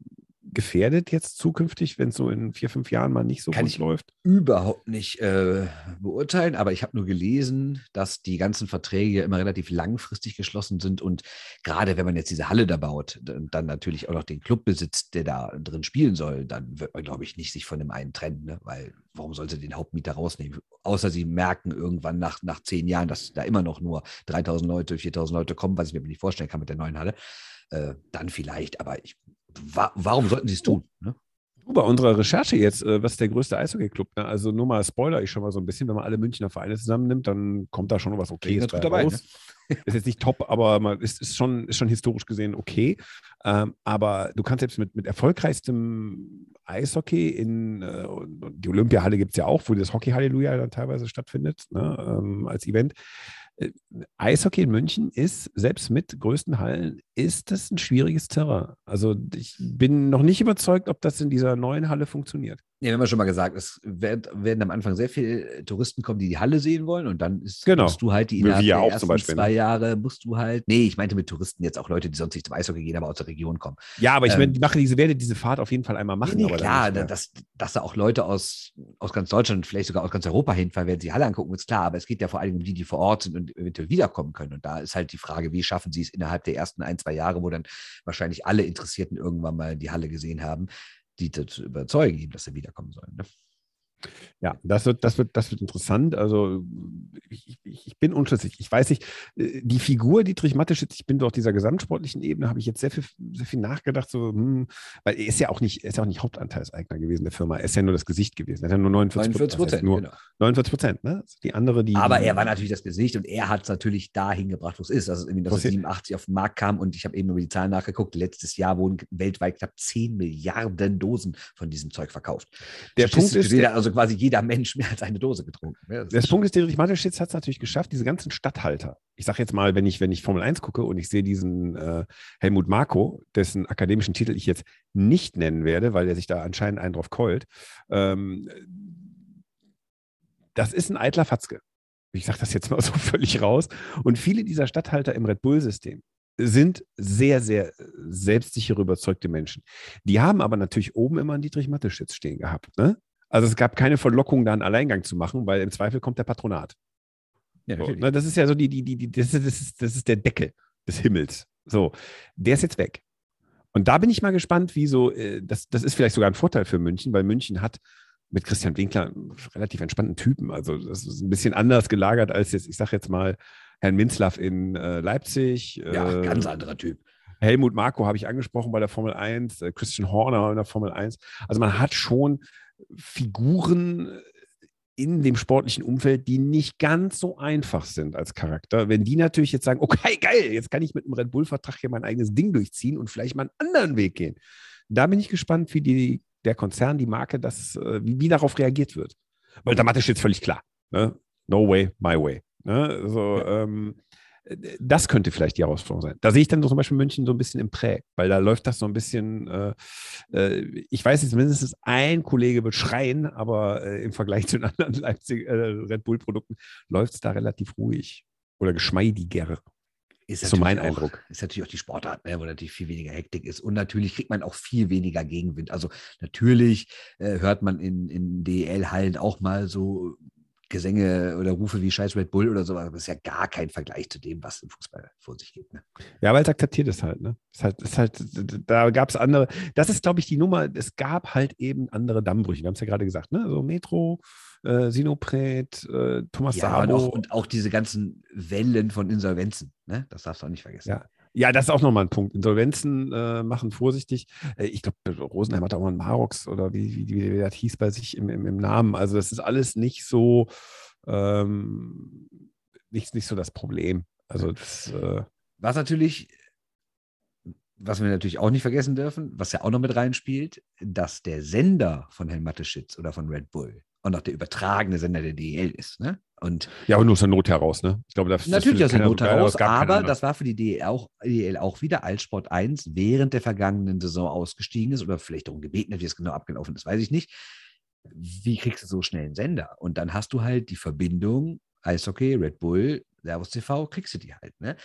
gefährdet jetzt zukünftig, wenn es so in vier, fünf Jahren mal nicht so
Kann
gut
ich
läuft?
Überhaupt nicht äh, beurteilen, aber ich habe nur gelesen, dass die ganzen Verträge immer relativ langfristig geschlossen sind und gerade wenn man jetzt diese Halle da baut und dann natürlich auch noch den Club besitzt, der da drin spielen soll, dann wird man, glaube ich, nicht sich von dem einen trennen, ne? weil warum sollte den Hauptmieter rausnehmen? Außer sie merken irgendwann nach, nach zehn Jahren, dass da immer noch nur 3000 Leute, 4000 Leute kommen, was ich mir nicht vorstellen kann mit der neuen Halle. Äh, dann vielleicht, aber ich wa warum sollten sie es tun? Ne?
Bei unserer Recherche jetzt, äh, was ist der größte Eishockey-Club? Ne? Also nur mal Spoiler ich schon mal so ein bisschen, wenn man alle Münchner Vereine zusammennimmt, dann kommt da schon was Okayes
bei dabei. Ne? <laughs>
Ist jetzt nicht top, aber man ist, ist, schon, ist schon historisch gesehen okay. Ähm, aber du kannst selbst mit, mit erfolgreichstem Eishockey in äh, die Olympiahalle gibt es ja auch, wo das Hockey Halleluja dann teilweise stattfindet, ne, ähm, als Event. Eishockey in München ist, selbst mit größten Hallen, ist das ein schwieriges Terrain. Also ich bin noch nicht überzeugt, ob das in dieser neuen Halle funktioniert.
Ja, wir haben ja schon mal gesagt, es werden, werden am Anfang sehr viele Touristen kommen, die die Halle sehen wollen und dann ist,
genau.
musst du halt die innerhalb
der
ersten
Beispiel,
zwei ne? Jahre musst du halt, nee, ich meinte mit Touristen jetzt auch Leute, die sonst nicht zum Eishockey gehen, aber aus der Region kommen.
Ja, aber ich ähm, meine, die mache diese, werde diese Fahrt auf jeden Fall einmal machen.
Nee, klar, dass, dass da auch Leute aus, aus ganz Deutschland, vielleicht sogar aus ganz Europa hinfahren, werden sie die Halle angucken, ist klar, aber es geht ja vor allem um die, die vor Ort sind und eventuell wiederkommen können und da ist halt die Frage, wie schaffen sie es innerhalb der ersten ein, zwei Jahre, wo dann wahrscheinlich alle Interessierten irgendwann mal die Halle gesehen haben, die zu überzeugen, dass sie wiederkommen sollen. Ne?
Ja, das wird, das wird, das wird interessant. Also ich, ich, bin unschlüssig. Ich weiß nicht, äh, die Figur Dietrich Matteschitz, ich bin doch dieser gesamtsportlichen Ebene, habe ich jetzt sehr viel, sehr viel nachgedacht, so, hm, weil er ist ja auch nicht, er ist ja auch nicht Hauptanteilseigner gewesen der Firma. Er ist ja nur das Gesicht gewesen. Er hat ja nur 49
Prozent.
Nur genau. 49 Prozent, ne? Also die andere, die.
Aber er war natürlich das Gesicht und er hat es natürlich dahin gebracht, wo es ist. Also irgendwie, dass es 87 auf den Markt kam und ich habe eben über die Zahlen nachgeguckt. Letztes Jahr wurden weltweit knapp 10 Milliarden Dosen von diesem Zeug verkauft.
Der Punkt ist,
jeder, quasi jeder Mensch mehr als eine Dose getrunken.
Ja, das Punkt ist, Dietrich Mateschitz hat es natürlich geschafft, diese ganzen Stadthalter. Ich sage jetzt mal, wenn ich, wenn ich Formel 1 gucke und ich sehe diesen äh, Helmut Marko, dessen akademischen Titel ich jetzt nicht nennen werde, weil er sich da anscheinend einen drauf keult, ähm, das ist ein eitler Fatzke. Ich sage das jetzt mal <laughs> so völlig raus. Und viele dieser Stadthalter im Red Bull-System sind sehr, sehr selbstsichere, überzeugte Menschen. Die haben aber natürlich oben immer einen Dietrich Mateschitz stehen gehabt. Ne? Also es gab keine Verlockung, da einen Alleingang zu machen, weil im Zweifel kommt der Patronat. Ja, so, ne, das ist ja so die, die, die, die das, ist, das, ist, das ist der Deckel des Himmels. So, der ist jetzt weg. Und da bin ich mal gespannt, wie so, äh, das, das ist vielleicht sogar ein Vorteil für München, weil München hat mit Christian Winkler einen relativ entspannten Typen. Also das ist ein bisschen anders gelagert als jetzt, ich sage jetzt mal, Herrn Minzlaff in äh, Leipzig.
Ja, äh, ganz anderer Typ.
Helmut Marko habe ich angesprochen bei der Formel 1, äh, Christian Horner in der Formel 1. Also man hat schon Figuren in dem sportlichen Umfeld, die nicht ganz so einfach sind als Charakter. Wenn die natürlich jetzt sagen, okay, geil, jetzt kann ich mit einem Red Bull-Vertrag hier mein eigenes Ding durchziehen und vielleicht mal einen anderen Weg gehen. Da bin ich gespannt, wie die, der Konzern, die Marke, das, äh, wie, wie darauf reagiert wird. Weil der Mathe steht völlig klar. Ne? No way, my way. Ne? So, ähm, das könnte vielleicht die Herausforderung sein. Da sehe ich dann zum Beispiel München so ein bisschen im Prä, weil da läuft das so ein bisschen, äh, äh, ich weiß jetzt mindestens ein Kollege wird schreien, aber äh, im Vergleich zu den anderen Leipzig äh, Red Bull-Produkten läuft es da relativ ruhig oder geschmeidiger.
Ist so mein auch, Eindruck. Ist natürlich auch die Sportart, ne, wo natürlich viel weniger Hektik ist. Und natürlich kriegt man auch viel weniger Gegenwind. Also natürlich äh, hört man in, in DL-Hallen auch mal so Gesänge oder Rufe wie Scheiß Red Bull oder so, aber das ist ja gar kein Vergleich zu dem, was im Fußball vor sich geht. Ne?
Ja, weil es akzeptiert ist halt, ne? Ist halt, ist halt, da gab es andere, das ist, glaube ich, die Nummer, es gab halt eben andere Dammbrüche. Wir haben es ja gerade gesagt, ne? So Metro, äh, Sinopret, äh, Thomas ja.
Und auch, und auch diese ganzen Wellen von Insolvenzen, ne? Das darfst du auch nicht vergessen.
Ja. Ja, das ist auch nochmal ein Punkt. Insolvenzen äh, machen vorsichtig. Äh, ich glaube, Rosenheim hat auch mal einen Marox oder wie, wie, wie, das hieß bei sich im, im, im, Namen. Also das ist alles nicht so, ähm, nicht, nicht so das Problem. Also das,
äh, Was natürlich was wir natürlich auch nicht vergessen dürfen, was ja auch noch mit reinspielt, dass der Sender von Herrn Mateschitz oder von Red Bull und auch der übertragene Sender der DEL ist. Ne? Und
Ja, aber nur aus der Not heraus, ne? Ich glaube, das,
natürlich
das
aus der Not heraus, aber das war für die DEL auch, DEL auch wieder, als Sport 1 während der vergangenen Saison ausgestiegen ist oder vielleicht darum gebeten hat, wie es genau abgelaufen ist, weiß ich nicht. Wie kriegst du so schnell einen Sender? Und dann hast du halt die Verbindung Eishockey, Red Bull, Servus TV, kriegst du die halt. Ne?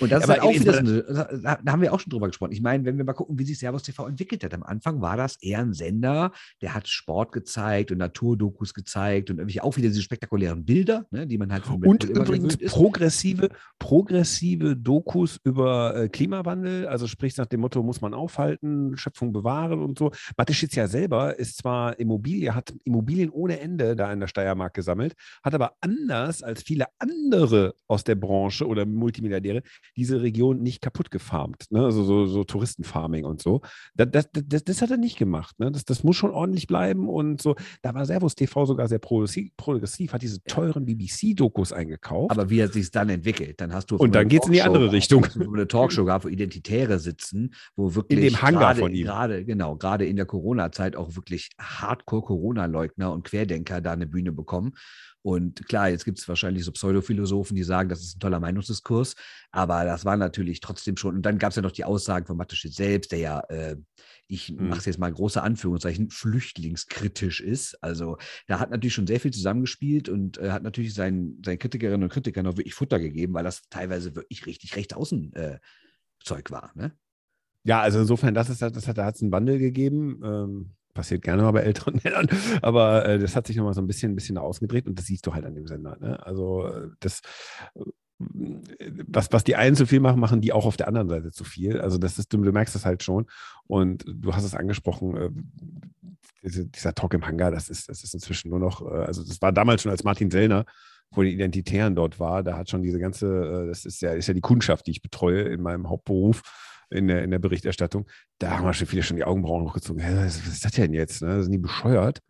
Und das ist
Aber
halt auch wieder so da, da haben wir auch schon drüber gesprochen. Ich meine, wenn wir mal gucken, wie sich Servus TV entwickelt hat. Am Anfang war das eher ein Sender, der hat Sport gezeigt und Naturdokus gezeigt und irgendwie auch wieder diese spektakulären Bilder, ne, die man halt von Red
Und übrigens
ist.
progressive, progressive Dokus über äh, Klimawandel, also sprich nach dem Motto, muss man aufhalten, Schöpfung bewahren und so. Mateschitz ja selber ist zwar Immobilie, hat Immobilien ohne Ende da in der Steiermark gesammelt, hat aber anders als viele andere aus der Branche oder Multimilliardäre diese Region nicht kaputt gefarmt. Ne? Also so, so Touristenfarming und so. Das, das, das, das hat er nicht gemacht. Ne? Das, das muss schon ordentlich bleiben und so. Da war Servus TV sogar sehr progressiv, progressiv hat diese teuren BBC-Dokus eingekauft.
Aber wie hat sich dann entwickelt? Dann hast du
Und dann
eine
geht's in die andere Richtung.
Eine Talkshow gehabt, wo Identitäre sitzen, wo wirklich
dem Hangar von ihm.
gerade genau gerade in der Corona-Zeit auch wirklich Hardcore-Corona-Leugner und Querdenker da eine Bühne bekommen. Und klar, jetzt gibt es wahrscheinlich so Pseudophilosophen, die sagen, das ist ein toller Meinungsdiskurs, aber das war natürlich trotzdem schon. Und dann gab es ja noch die Aussagen von Mateschitz selbst, der ja, äh, ich
Mhm.
mache es jetzt mal in große Anführungszeichen, flüchtlingskritisch ist. Also da hat natürlich schon sehr viel zusammengespielt und äh, hat natürlich seinen, seinen Kritikerinnen und Kritikern noch wirklich Futter gegeben, weil das teilweise wirklich richtig rechts außen äh, Zeug war. Ne?
Ja, also insofern, das ist das hat, da hat es einen Wandel gegeben. Ähm, passiert gerne mal bei älteren <laughs> Männern, aber äh, das hat sich nochmal so ein bisschen, ein bisschen ausgedreht und das siehst du halt an dem Sender. Ne? Also äh, das, äh, was, was die einen zu viel machen, machen die auch auf der anderen Seite zu viel. Also das ist, du, du merkst das halt schon und du hast es angesprochen, äh, diese, dieser Talk im Hangar, das ist, das ist inzwischen nur noch, äh, also das war damals schon als Martin Sellner vor den Identitären dort war, da hat schon diese ganze, äh, das ist ja, ist ja die Kundschaft, die ich betreue in meinem Hauptberuf, in der, in der Berichterstattung, da haben wir schon viele schon die Augenbrauen hochgezogen. Hä, was, ist das denn jetzt? Ne? Sind die bescheuert?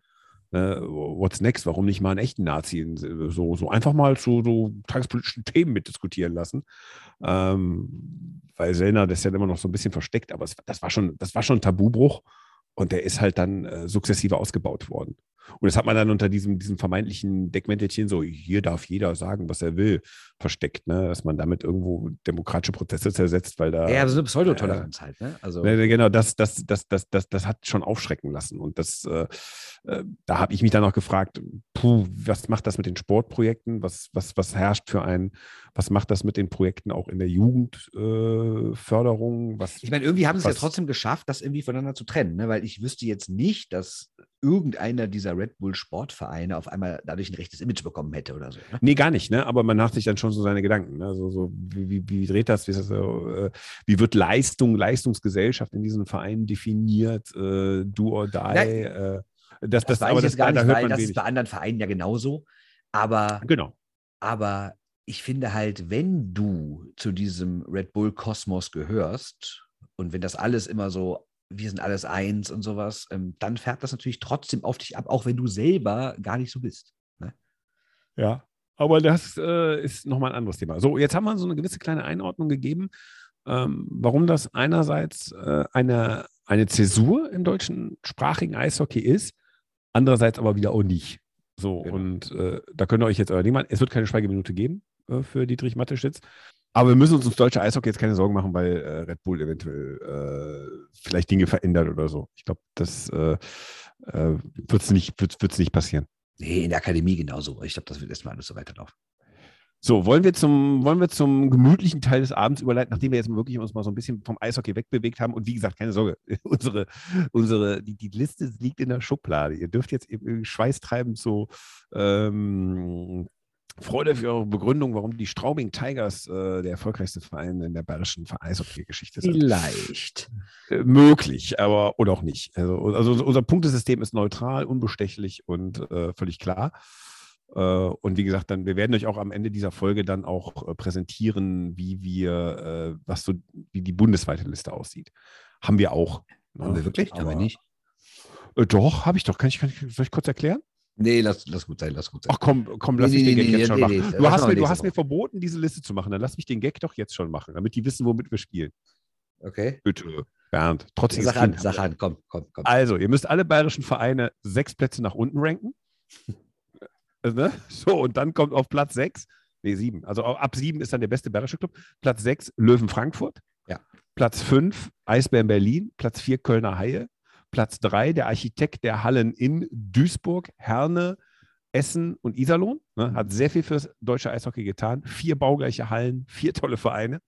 Ne? What's next? Warum nicht mal einen echten Nazi so, so einfach mal zu so tagespolitischen Themen mitdiskutieren lassen? Ähm, weil Sellner das ja immer noch so ein bisschen versteckt, aber es, das, war schon, das war schon ein Tabubruch und der ist halt dann äh, sukzessive ausgebaut worden. Und das hat man dann unter diesem, diesem vermeintlichen Deckmäntelchen so, hier darf jeder sagen, was er will, versteckt, ne? dass man damit irgendwo demokratische Prozesse zersetzt, weil da.
Ja, aber so eine Pseudotoleranz halt. Ne? Also,
Ne, Genau, das, das, das, das, das, das hat schon aufschrecken lassen. Und das, äh, äh, da habe ich mich dann auch gefragt, puh, was macht das mit den Sportprojekten? Was, was, was herrscht für ein, was macht das mit den Projekten auch in der Jugendförderung? Äh, was,
ich meine, irgendwie haben sie es ja trotzdem geschafft, das irgendwie voneinander zu trennen, ne? weil ich wüsste jetzt nicht, dass irgendeiner dieser Red Bull Sportvereine auf einmal dadurch ein rechtes Image bekommen hätte oder so. Ne?
Nee, gar nicht, ne? Aber man macht sich dann schon so seine Gedanken. Ne? So, so, wie, wie, wie dreht das? Wie, ist das so, äh, wie wird Leistung, Leistungsgesellschaft in diesen Vereinen definiert? Äh, do or die?
Nein.
Äh, das,
Das,
das, aber das,
gar nicht, weil das ist
wenig.
bei anderen Vereinen ja genauso. Aber,
Genau.
aber ich finde halt, wenn du zu diesem Red Bull Kosmos gehörst und wenn das alles immer so, wir sind alles eins und sowas, ähm, dann färbt das natürlich trotzdem auf dich ab, auch wenn du selber gar nicht so bist.
Ja, aber das äh, ist nochmal ein anderes Thema. So, jetzt haben wir so eine gewisse kleine Einordnung gegeben, ähm, warum das einerseits äh, eine, eine Zäsur im deutschen sprachigen Eishockey ist, andererseits aber wieder auch nicht. So,
Genau.
und äh, da könnt ihr euch jetzt machen. Es wird keine Schweigeminute geben äh, für Dietrich Mateschitz. Aber wir müssen uns ums deutsche Eishockey jetzt keine Sorgen machen, weil äh, Red Bull eventuell äh, vielleicht Dinge verändert oder so. Ich glaube, das äh, äh, wird es nicht, wird's, wird's nicht passieren.
Nee, in der Akademie genauso. Ich glaube, das wird erstmal alles so weiterlaufen.
So, wollen wir, zum, wollen wir zum gemütlichen Teil des Abends überleiten, nachdem wir jetzt wirklich uns mal so ein bisschen vom Eishockey wegbewegt haben. Und wie gesagt, keine Sorge, <laughs> unsere, unsere, die, die Liste liegt in der Schublade. Ihr dürft jetzt eben schweißtreibend so ähm, Freude für eure Begründung, warum die Straubing Tigers äh, der erfolgreichste Verein in der bayerischen Eishockey-Geschichte sind.
Vielleicht.
Äh, möglich, aber oder auch nicht. Also, also unser Punktesystem ist neutral, unbestechlich und äh, völlig klar. Äh, und wie gesagt, dann wir werden euch auch am Ende dieser Folge dann auch äh, präsentieren, wie wir, äh, was so, wie die bundesweite Liste aussieht. Haben wir auch. ne?
Haben wir wirklich? Haben wir
Aber-
nicht?
Äh, doch, habe ich doch. Kann ich, kann ich, soll ich kurz erklären?
Nee, lass, lass gut sein, lass gut sein.
Ach komm, komm, lass
Nee,
mich
nee,
den Gag
nee,
jetzt schon machen. du hast, mir, du hast mir verboten, diese Liste zu machen. Dann lass mich den Gag doch jetzt schon machen, damit die wissen, womit wir spielen.
Okay.
Bitte, Bernd. Trotzdem
Sag an, sag an, komm, komm, komm.
Also, ihr müsst alle bayerischen Vereine sechs Plätze nach unten ranken. <laughs> Also, ne? So, und dann kommt auf Platz sechs, nee, sieben. Also ab sieben ist dann der beste bayerische Club. Platz sechs, Löwen Frankfurt.
Ja.
Platz fünf, Eisbären Berlin. Platz vier, Kölner Haie. Platz drei, der Architekt der Hallen in Duisburg, Herne, Essen und Iserlohn. Ne? Hat sehr viel fürs deutsche Eishockey getan. Vier baugleiche Hallen, vier tolle Vereine.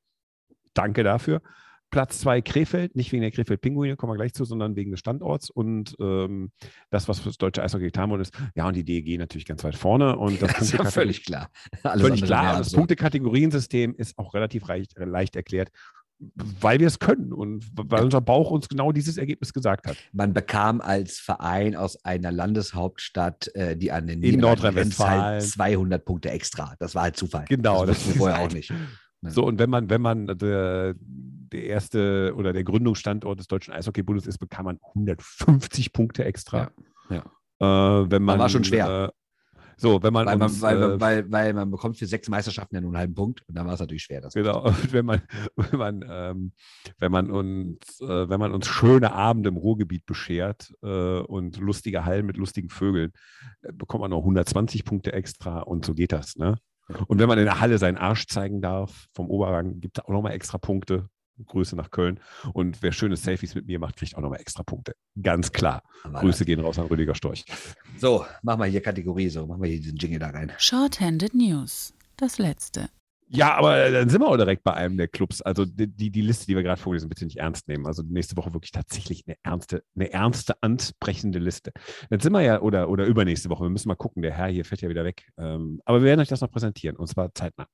Danke dafür. Platz zwei Krefeld, nicht wegen der Krefeld-Pinguine, kommen wir gleich zu, sondern wegen des Standorts und ähm, das, was fürs deutsche Eishockey getan wurde, ist, ja, und die DEG natürlich ganz weit vorne. Und <laughs> das,
Das ist ja völlig klar. Alles
völlig klar. das. Punktekategoriensystem ist auch relativ leicht, leicht erklärt, weil wir es können und weil unser Bauch uns genau dieses Ergebnis gesagt hat.
Man bekam als Verein aus einer Landeshauptstadt, äh, die an den
In
grenzt,
Nordrhein-Westfalen.
halt 200 Punkte extra. Das war halt Zufall.
Genau,
das
das
wir vorher
halt-
auch nicht. Ja.
So, und wenn man, wenn man der, der erste oder der Gründungsstandort des Deutschen Eishockeybundes ist, bekam man 150 Punkte extra.
Ja,
Äh, wenn man,
war schon schwer.
So, wenn man,
Weil man,
uns,
weil,
äh,
weil, weil man bekommt für sechs Meisterschaften ja nur einen halben Punkt und dann war es natürlich schwer. Das
Genau, und wenn man, <laughs> wenn man, ähm, wenn man uns, äh, wenn man uns schöne Abende im Ruhrgebiet beschert äh, und lustige Hallen mit lustigen Vögeln, äh, bekommt man noch 120 Punkte extra und so geht das, ne? Und wenn man in der Halle seinen Arsch zeigen darf, vom Oberrang, gibt es auch nochmal extra Punkte. Grüße nach Köln. Und wer schöne Selfies mit mir macht, kriegt auch nochmal extra Punkte. Ganz klar. Grüße gehen raus an Rüdiger Storch.
So, machen wir hier Kategorie so. Machen wir hier diesen Jingle da rein.
Shorthanded News. Das letzte.
Ja, aber dann sind wir auch direkt bei einem der Clubs. Also die, die, Liste, die wir gerade vorgelesen, bitte nicht ernst nehmen. Also nächste Woche wirklich tatsächlich eine ernste, eine ernste, ansprechende Liste. Jetzt sind wir ja, oder, oder übernächste Woche, wir müssen mal gucken, der Herr hier fährt ja wieder weg. Ähm, aber wir werden euch das noch präsentieren und zwar zeitnah.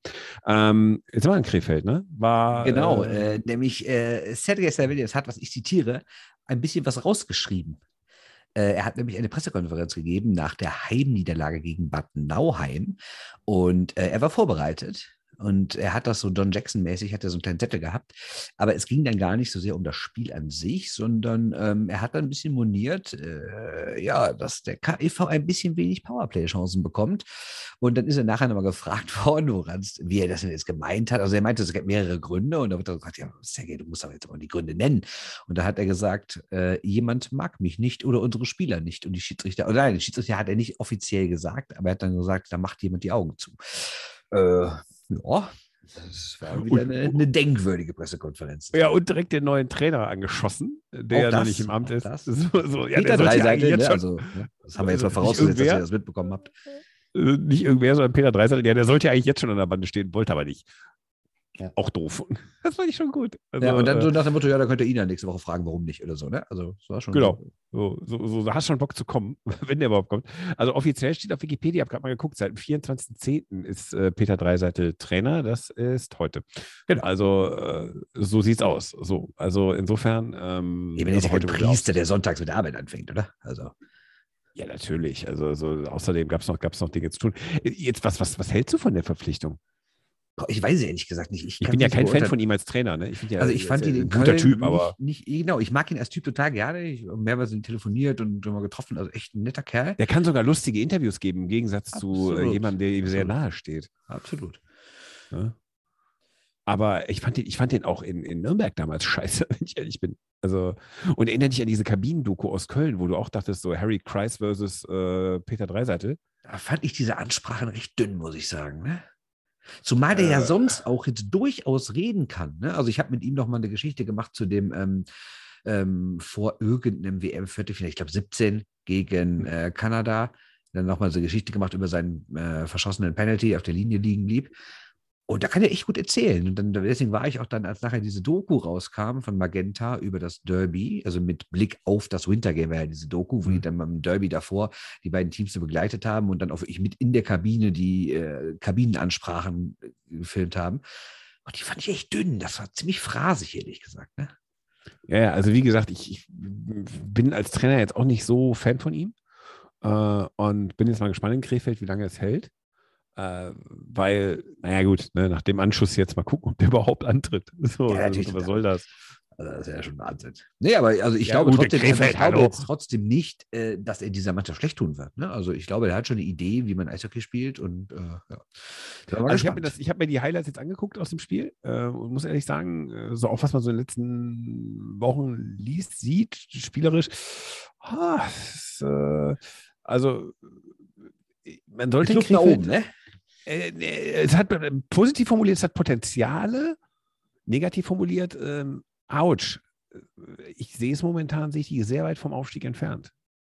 Ähm, jetzt sind wir in Krefeld, ne? War,
Genau,
äh,
äh, nämlich äh, Cedric Williams hat, was ich zitiere, ein bisschen was rausgeschrieben. Äh, er hat nämlich eine Pressekonferenz gegeben nach der Heimniederlage gegen Bad Nauheim und äh, er war vorbereitet. Und er hat das so John Jackson-mäßig, hat er so einen kleinen Zettel gehabt. Aber es ging dann gar nicht so sehr um das Spiel an sich, sondern ähm, er hat dann ein bisschen moniert, äh, ja, dass der KIV ein bisschen wenig Powerplay-Chancen bekommt. Und dann ist er nachher nochmal gefragt <laughs> worden, woran's, wie er das denn jetzt gemeint hat. Also er meinte, es gibt mehrere Gründe. Und da wird er gesagt, ja, Sergej, du musst aber jetzt mal die Gründe nennen. Und da hat er gesagt, äh, jemand mag mich nicht oder unsere Spieler nicht. Und die Schiedsrichter, oder nein, die Schiedsrichter hat er nicht offiziell gesagt, aber er hat dann gesagt, da macht jemand die Augen zu. Äh, ja, das war wieder
Und-
eine, eine denkwürdige Pressekonferenz.
ja, und direkt den neuen Trainer angeschossen, der ja noch nicht im Amt ist.
das. <laughs>
So, so, ja,
Peter Dreiseitel, ne?
schon,
also, ne? das haben wir jetzt mal
Nicht
vorausgesetzt, dass ihr das mitbekommen habt.
äh, nicht irgendwer, sondern Peter Dreiseitel, ja, der sollte ja eigentlich jetzt schon an der Bande stehen, wollte aber nicht.
Ja.
Auch doof. <laughs> Das fand ich schon gut. Also,
ja, und dann
äh,
so nach dem Motto, ja, da könnt ihr ihn ja nächste Woche fragen, warum nicht oder so, ne? Also, das war schon.
Genau. So, so, so, da hast schon Bock zu kommen, <laughs> wenn der überhaupt kommt. Also offiziell steht auf Wikipedia, ich habe gerade mal geguckt, seit dem 24.10. ist äh, Peter Dreiseitel Trainer. Das ist heute. Genau, also äh, so sieht's aus. So, also insofern. Ähm,
Eben ist
also wurde
Priester, der sonntags mit der Arbeit anfängt, oder? Also.
Ja, natürlich. Also so, außerdem gab es noch, gab's noch Dinge zu tun. Äh, Jetzt, was, was, was hältst du von der Verpflichtung?
Ich weiß es ehrlich gesagt nicht. Ich,
Ich bin ja kein Fan von ihm als Trainer. Ne? Ich ja,
Also ich fand
ist
ihn
ein
in
guter
Köln
Typ, aber
nicht, nicht, genau, ich mag ihn als Typ total gerne. Ich habe mehrmals telefoniert und schon mal getroffen. Also echt ein netter Kerl.
der kann sogar lustige Interviews geben, im Gegensatz zu äh,
Absolut.
jemandem, der ihm sehr nahe steht.
Absolut.
Ne? Aber ich fand den, ich fand den auch in, in Nürnberg damals <laughs> scheiße, wenn ich ehrlich bin. Also, und erinnere dich an diese Kabinendoku aus Köln, wo du auch dachtest, so Harry Kreis versus äh, Peter Dreiseitel.
Da fand ich diese Ansprachen recht dünn, muss ich sagen. Ne? Zumal der ja
Äh.
sonst auch jetzt durchaus reden kann. Ne? Also ich habe mit ihm noch mal eine Geschichte gemacht zu dem ähm, ähm, vor irgendeinem WM-Viertelfinale, ich glaube 17 gegen äh, Kanada. Dann nochmal so eine Geschichte gemacht über seinen äh, verschossenen Penalty, auf der Linie liegen blieb. Und da kann er echt gut erzählen. Und dann, deswegen war ich auch dann, als nachher diese Doku rauskam von Magenta über das Derby, also mit Blick auf das Wintergame, war ja diese Doku, wo die
Mhm.
dann beim Derby davor die beiden Teams so begleitet haben und dann auch wirklich mit in der Kabine die äh, Kabinenansprachen äh, gefilmt haben. Und die fand ich echt dünn. Das war ziemlich phrasig, ehrlich gesagt. Ne?
Ja, ja, also wie gesagt, ich, ich bin als Trainer jetzt auch nicht so Fan von ihm. Äh, und bin jetzt mal gespannt in Krefeld, wie lange es hält. Äh, weil, naja gut, ne, nach dem Anschuss jetzt mal gucken, ob der <laughs> überhaupt antritt. So,
Ja,
also, was soll das?
Also das ist ja schon Wahnsinn. Nee, aber also ich
Ja,
glaube, trotzdem, also ich
Krefeld,
glaube jetzt trotzdem nicht, äh, dass er dieser Mannschaft schlecht tun wird. Ne? Also ich glaube, er hat schon eine Idee, wie man Eishockey spielt und äh, ja.
Also ich habe mir, das- ich hab mir die Highlights jetzt angeguckt aus dem Spiel äh, und muss ehrlich sagen, äh, so auch was man so in den letzten Wochen liest, sieht, spielerisch, ah, es, äh, also äh, man sollte Krefeld-
oben, ne?
Äh, äh, es hat äh, positiv formuliert, es hat Potenziale, negativ formuliert, ähm, ouch. Ich sehe es momentan, sehe ich die sehr weit vom Aufstieg entfernt.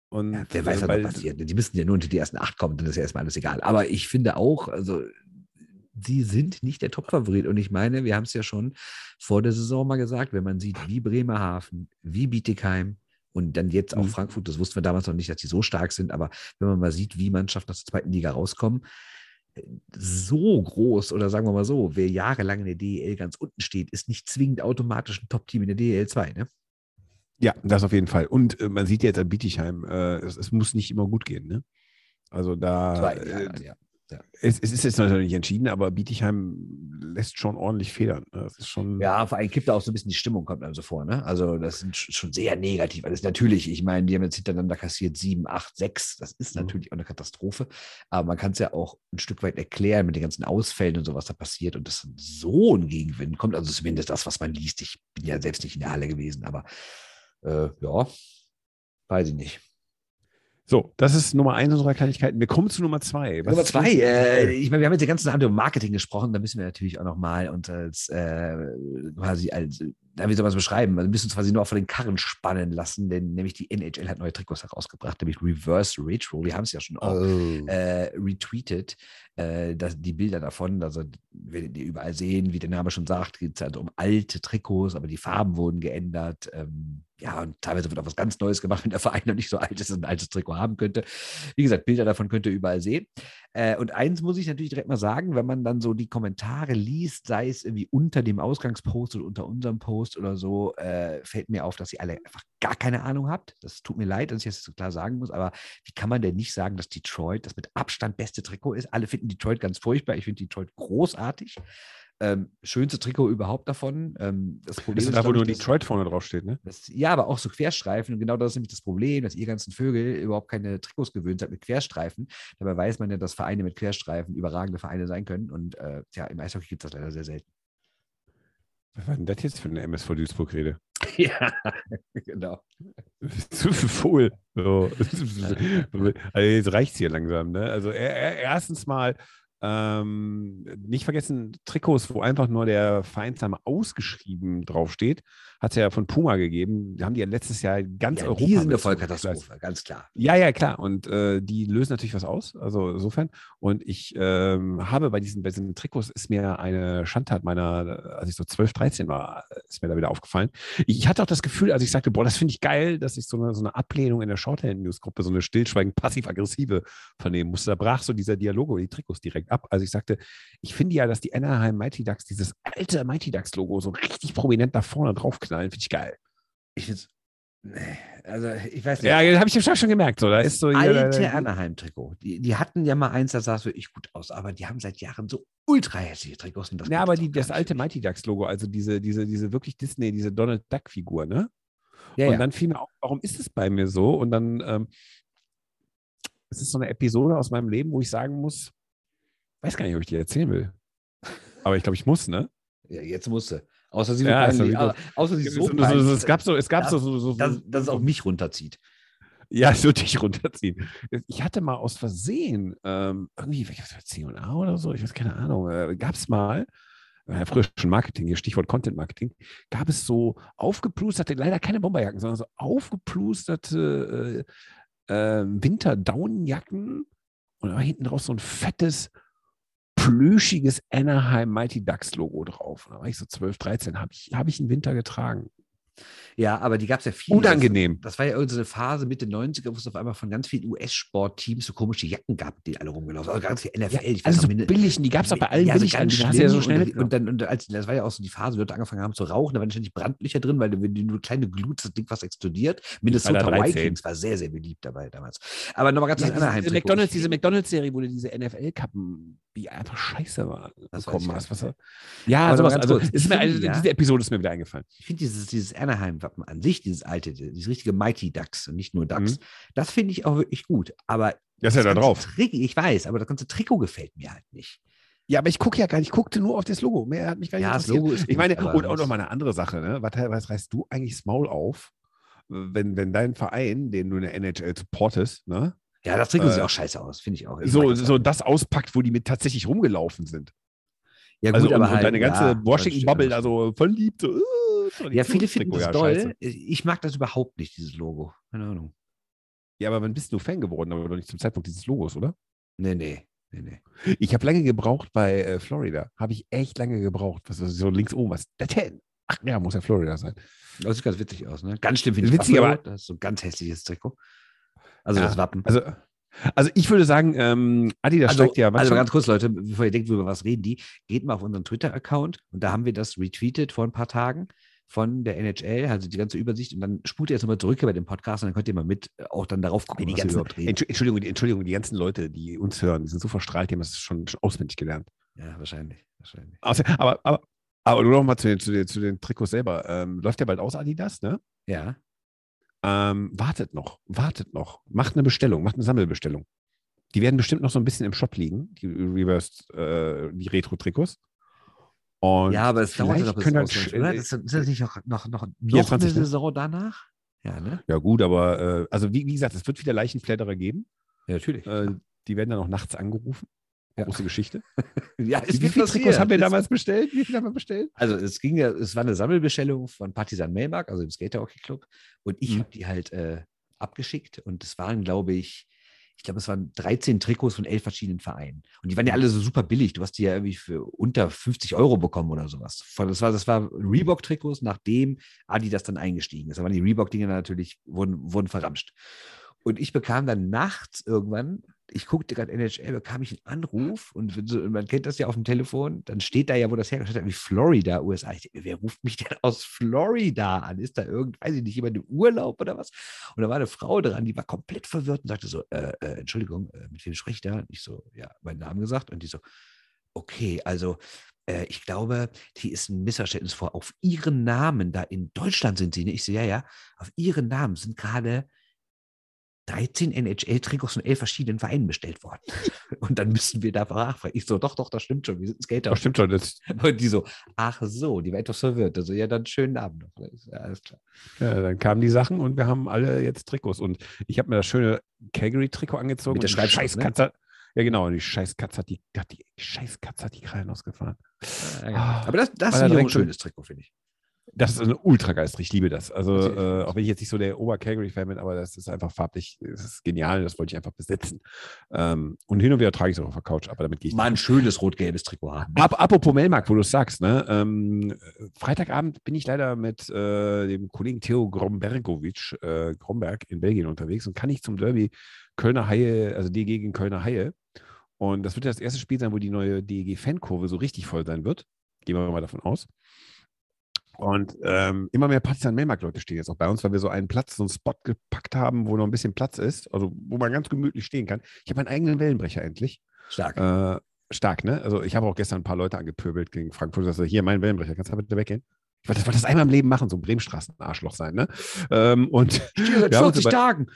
Und,
Ja, wer weiß, was passiert. Die müssen ja nur unter die ersten acht kommen, dann ist ja erstmal alles egal. Aber ich finde auch, also sie sind nicht der Top-Favorit. Und ich meine, wir haben es ja schon vor der Saison mal gesagt, wenn man sieht, wie Bremerhaven, wie Bietigheim und dann jetzt auch
Mhm.
Frankfurt, das wussten wir damals noch nicht, dass die so stark sind, aber wenn man mal sieht, wie Mannschaften aus der zweiten Liga rauskommen, so groß oder sagen wir mal so, wer jahrelang in der DEL ganz unten steht, ist nicht zwingend automatisch ein Top-Team in der DEL 2. Ne?
Ja, das auf jeden Fall. Und äh, man sieht jetzt an Bietigheim, äh, es, es muss nicht immer gut gehen. Ne? Also da,
Zwei,
äh,
ja, ja.
Es, es ist jetzt natürlich nicht entschieden, aber Bietigheim lässt schon ordentlich federn. Ne? Das ist schon.
Ja, vor allem kippt da auch so ein bisschen die Stimmung, kommt einem so vor. Ne? Also, das sind sch- schon sehr negativ. Alles natürlich, ich meine, die haben jetzt hintereinander kassiert 7, 8, 6. Das ist
Mhm.
natürlich auch eine Katastrophe. Aber man kann es ja auch ein Stück weit erklären mit den ganzen Ausfällen und so, was da passiert. Und dass so ein Gegenwind kommt, also zumindest das, was man liest. Ich bin ja selbst nicht in der Halle gewesen, aber äh, ja, weiß ich nicht.
So, das ist Nummer eins unserer Kleinigkeiten. Wir kommen zu Nummer zwei. Was
Nummer zwei, äh, ich meine, wir haben jetzt die ganze Abend über Marketing gesprochen, da müssen wir natürlich auch nochmal uns als äh, quasi als, na, wie soll man es beschreiben? Wir müssen uns quasi nur von den Karren spannen lassen, denn nämlich die NHL hat neue Trikots herausgebracht, nämlich Reverse Retro. Wir haben es ja schon auch
Oh.
äh, retweetet, äh, dass die Bilder davon, also werdet ihr überall sehen, wie der Name schon sagt, geht es halt um alte Trikots, aber die Farben wurden geändert. Ähm, ja, und teilweise wird auch was ganz Neues gemacht, <laughs> wenn der Verein noch nicht so alt ist und ein altes Trikot haben könnte. Wie gesagt, Bilder davon könnt ihr überall sehen. Äh, und eins muss ich natürlich direkt mal sagen, wenn man dann so die Kommentare liest, sei es irgendwie unter dem Ausgangspost oder unter unserem Post oder so, äh, fällt mir auf, dass ihr alle einfach gar keine Ahnung habt. Das tut mir leid, dass ich das so klar sagen muss, aber wie kann man denn nicht sagen, dass Detroit das mit Abstand beste Trikot ist? Alle finden Detroit ganz furchtbar. Ich finde Detroit großartig. Ähm, schönste Trikot überhaupt davon. Ähm, das Problem
Das ist
ist,
da, wo nur Detroit vorne draufsteht, ne?
das, ja, aber auch so Querstreifen. Und genau das ist nämlich das Problem, dass ihr ganzen Vögel überhaupt keine Trikots gewöhnt seid mit Querstreifen. Dabei weiß man ja, dass Vereine mit Querstreifen überragende Vereine sein können. Und äh, ja, im Eishockey gibt es das leider sehr selten.
Was war denn das jetzt für eine MSV Duisburg-Rede? <laughs>
ja, genau.
Zu viel. So. <laughs> Also jetzt reicht es hier langsam. Ne? Also er, er, erstens mal ähm, nicht vergessen, Trikots, wo einfach nur der Vereinsname ausgeschrieben draufsteht, hat es ja von Puma gegeben. Haben die ja letztes Jahr ganz
Ja,
Europa.
die sind eine Vollkatastrophe, ganz klar.
Ja, ja, klar. Und äh, die lösen natürlich was aus. Also insofern. Und ich ähm, habe bei diesen, bei diesen Trikots ist mir eine Schandtat meiner, als ich so 12, 13 war, ist mir da wieder aufgefallen. Ich hatte auch das Gefühl, als ich sagte, boah, das finde ich geil, dass ich so eine, so eine Ablehnung in der Shorthand-News-Gruppe, so eine stillschweigend passiv-aggressive vernehmen musste. Da brach so dieser Dialog über die Trikots direkt ab. Also ich sagte, ich finde ja, dass die Anaheim Mighty Ducks dieses alte Mighty Ducks-Logo so richtig prominent da vorne draufknallen, finde ich geil.
Ich find's, nee, also ich weiß nicht.
Ja, habe ich ja schon gemerkt. So, da ist so
alte Anaheim-Trikot. Die, die hatten ja mal eins, das sah so wirklich gut aus, aber die haben seit Jahren so ultra hässliche Trikots. Und das
Ja, aber
jetzt
die, das alte. Mighty Ducks Logo, also diese, diese, diese wirklich Disney, diese Donald Duck Figur, ne?
Ja,
und
ja.
dann fiel mir auf, warum ist es bei mir so? Und dann, ähm, es ist so eine Episode aus meinem Leben, wo ich sagen muss, weiß gar nicht, ob ich die erzählen will. Aber ich glaube, ich muss, ne?
ja, jetzt musste. Außer sie,
Ja, ist
peinlich, außer sie so,
So- so- so-
peinlich,
es gab so, es gab
dass-
so, so, so, so,
dass, dass es auch mich runterzieht.
Ja, es würde dich runterziehen. Ich hatte mal aus Versehen, ähm, irgendwie, was war das, C&A oder so, ich weiß keine Ahnung, äh, gab es mal, äh, früher schon Marketing, hier Stichwort Content Marketing, gab es so aufgeplusterte, leider keine Bomberjacken, sondern so aufgeplusterte äh, äh, Winter-Downjacken und da war hinten drauf so ein fettes, plüschiges Anaheim Mighty Ducks Logo drauf. Da war ich so 12, 13, habe ich, hab ich im Winter getragen.
Ja, aber die gab es ja viel.
Unangenehm.
Das, das war ja irgendeine Phase Mitte 90er, wo es auf einmal von ganz vielen US-Sportteams so komische Jacken gab, die alle rumgelaufen sind. Also ganz viel NFL. ich weiß
Also so billig, die gab es auch bei allen
ja, so
billig
ganz
die hast du ja so schnell
und, und dann, und als, das war ja auch so die Phase, wo Leute angefangen haben zu rauchen, da waren ständig Brandlöcher drin, weil wenn du nur kleine Glut, das Ding fast explodiert. Minnesota
13.
Vikings war sehr, sehr beliebt dabei damals. Aber nochmal ganz
Ja,
kurz Anaheim.
diese McDonalds, diese McDonalds-Serie, wo du diese NFL-Kappen die einfach scheiße war,
Das
bekommen hast. Was, ja,
Aber
sowas. Also,
kurz,
ist mir, also,
ja.
diese Episode ist mir wieder eingefallen.
Ich finde dieses, dieses Anaheim-Wappen an sich, dieses alte, dieses richtige Mighty Ducks und nicht nur Ducks,
Mhm.
das finde ich auch wirklich gut. Aber
Das ist ja da drauf.
Trikot, ich weiß, aber das ganze Trikot gefällt mir halt nicht.
Ja, aber ich gucke ja gar nicht, ich guckte nur auf das Logo. Mehr hat mich gar nicht
Ja, das
interessiert.
Logo ist
Ich
gut,
meine,
aber
und auch noch mal eine andere Sache, ne? Was, was reißt du eigentlich das Maul auf, wenn, wenn dein Verein, den du in der NHL supportest, ne?
Ja, das Trikot sieht
Äh,
auch scheiße aus, finde ich auch. Ich
so, so das auspackt, wo die mit tatsächlich rumgelaufen sind.
ja,
also und, und
halt,
deine ganze
ja,
Washington-Bubble
stimmt.
da so verliebt. So, äh,
Ja, viele finden das
ja,
toll.
scheiße.
Ich mag das überhaupt nicht, dieses Logo. Keine Ahnung.
Ja, aber wann bist du Fan geworden, aber doch nicht zum Zeitpunkt dieses Logos, oder?
Nee, nee. Nee, nee.
Ich habe lange gebraucht bei äh, Florida. Habe ich echt lange gebraucht. Was ist so links oben? Was? Der Ten. Ach ja, muss ja Florida sein.
Das sieht ganz witzig aus, ne? Ganz schlimm finde ich
Witzig,
Buffalo.
aber-
Das ist so ein ganz hässliches Trikot. Also
Ja,
das Wappen.
Also, also ich würde sagen, ähm, Adidas
Also,
steigt ja. was
also ganz kurz, Leute, bevor ihr denkt, über was reden die, geht mal auf unseren Twitter-Account und da haben wir das retweetet vor ein paar Tagen von der NHL, also die ganze Übersicht und dann spult ihr jetzt nochmal zurück bei dem Podcast und dann könnt ihr mal mit äh, auch dann darauf gucken,
die
was wir
ganzen,
überhaupt reden.
Entschu- Entschuldigung, die, Entschuldigung, die ganzen Leute, die uns hören, die sind so verstrahlt, die haben das schon, schon auswendig gelernt.
Ja, wahrscheinlich. wahrscheinlich.
Außer, aber, aber, aber nur noch mal zu den, zu, den, zu den Trikots selber. Ähm, läuft ja bald aus, Adidas, ne?
Ja.
Ähm, wartet noch, wartet noch. Macht eine Bestellung, macht eine Sammelbestellung. Die werden bestimmt noch so ein bisschen im Shop liegen, die Reversed, äh, die Retro-Trikots. Und
ja, aber es dauert noch bis
können
oder? Das ist, ist das nicht noch, noch, noch, noch
24,
eine
ne?
Saison danach? Ja, ne?
Ja, gut, aber äh, also wie, wie gesagt, es wird wieder Leichenfledderer geben.
Ja, natürlich.
Äh, die werden dann auch nachts angerufen.
Ja.
Große Geschichte. <laughs>
ja,
Wie, wie viele Trikots haben wir damals bestellt? Wie viele haben wir bestellt?
Also es ging ja, es war eine Sammelbestellung von Partisan Melmark, also dem Skater Hockey Club. Und ich
Mhm.
habe die halt äh, abgeschickt und es waren, glaube ich, ich glaube, es waren 13 Trikots von elf verschiedenen Vereinen. Und die waren ja alle so super billig. Du hast die ja irgendwie für unter 50 Euro bekommen oder sowas. Das war, das war Reebok-Trikots, nachdem Adidas dann eingestiegen ist. Da waren die Reebok-Dinge natürlich, wurden, wurden verramscht. Und ich bekam dann nachts irgendwann, ich guckte gerade NHL, bekam ich einen Anruf und, so- und man kennt das ja auf dem Telefon, dann steht da ja, wo das hergestellt hat, wie Florida, USA. Ich wer ruft mich <laughs> denn aus Florida an? Ist da irgend, weiß ich nicht, jemand im Urlaub oder was? Und da war eine Frau dran, die war komplett verwirrt und sagte so, äh, äh, Entschuldigung, äh, mit wem spreche ich da? Und ich so, ja, meinen Namen gesagt. Und die so, okay, also äh, ich glaube, hier ist ein Missverständnis vor. Auf Ihren Namen, da in Deutschland sind Sie, ne? Ich so, ja, ja, auf Ihren Namen sind gerade 13 NHL-Trikots von elf verschiedenen Vereinen bestellt worden. <laughs> Und dann müssen wir da nachfragen. Ich so, doch, doch, das stimmt schon. Wir sind Skater.
Doch, stimmt schon. Das,
Und die so, ach so, die war etwas verwirrt. Also, ja, dann schönen Abend noch. Ja, alles klar.
ja, dann kamen die Sachen und wir haben alle jetzt Trikots. Und ich habe mir das schöne Calgary-Trikot angezogen.
Mit der
und
Schreibschrift, ne?
Scheißkatze. Ja, genau. Und die Scheißkatze hat die, hat die Scheißkatze hat die Krallen ausgefahren.
Ja, ja. Aber das, das ist ein schönes Trikot, finde ich.
Das ist eine ultra geist. Ich liebe das. Also, äh, auch wenn ich jetzt nicht so der Ober-Calgary-Fan bin, aber das ist einfach farblich, das ist genial. Das wollte ich einfach besitzen. Ähm, und hin und wieder trage ich es auch auf der Couch, aber damit gehe ich
Mal ein schönes rot-gelbes Trikot haben.
Ap apropos Melmark, wo du es sagst, ne? Ähm, äh, Freitagabend bin ich leider mit äh, dem Kollegen Theo Grombergovic, äh, Gromberg in Belgien unterwegs und kann nicht zum Derby Kölner Haie, also DG gegen Kölner Haie. Und das wird ja das erste Spiel sein, wo die neue DEG-Fankurve so richtig voll sein wird. Gehen wir mal davon aus. Und ähm, immer mehr Partisan Melmark-Leute stehen jetzt auch bei uns, weil wir so einen Platz, so einen Spot gepackt haben, wo noch ein bisschen Platz ist, also wo man ganz gemütlich stehen kann. Ich habe meinen eigenen Wellenbrecher endlich.
Stark.
Äh, stark, ne? Also ich habe auch gestern ein paar Leute angepöbelt gegen Frankfurt. Also hier, mein Wellenbrecher, kannst du bitte weggehen? Ich wollte das, einmal im Leben machen, so ein Bremenstraßen-Arschloch sein, ne? Ähm, und
Stehe seit
wir haben uns
40
über-
Tagen.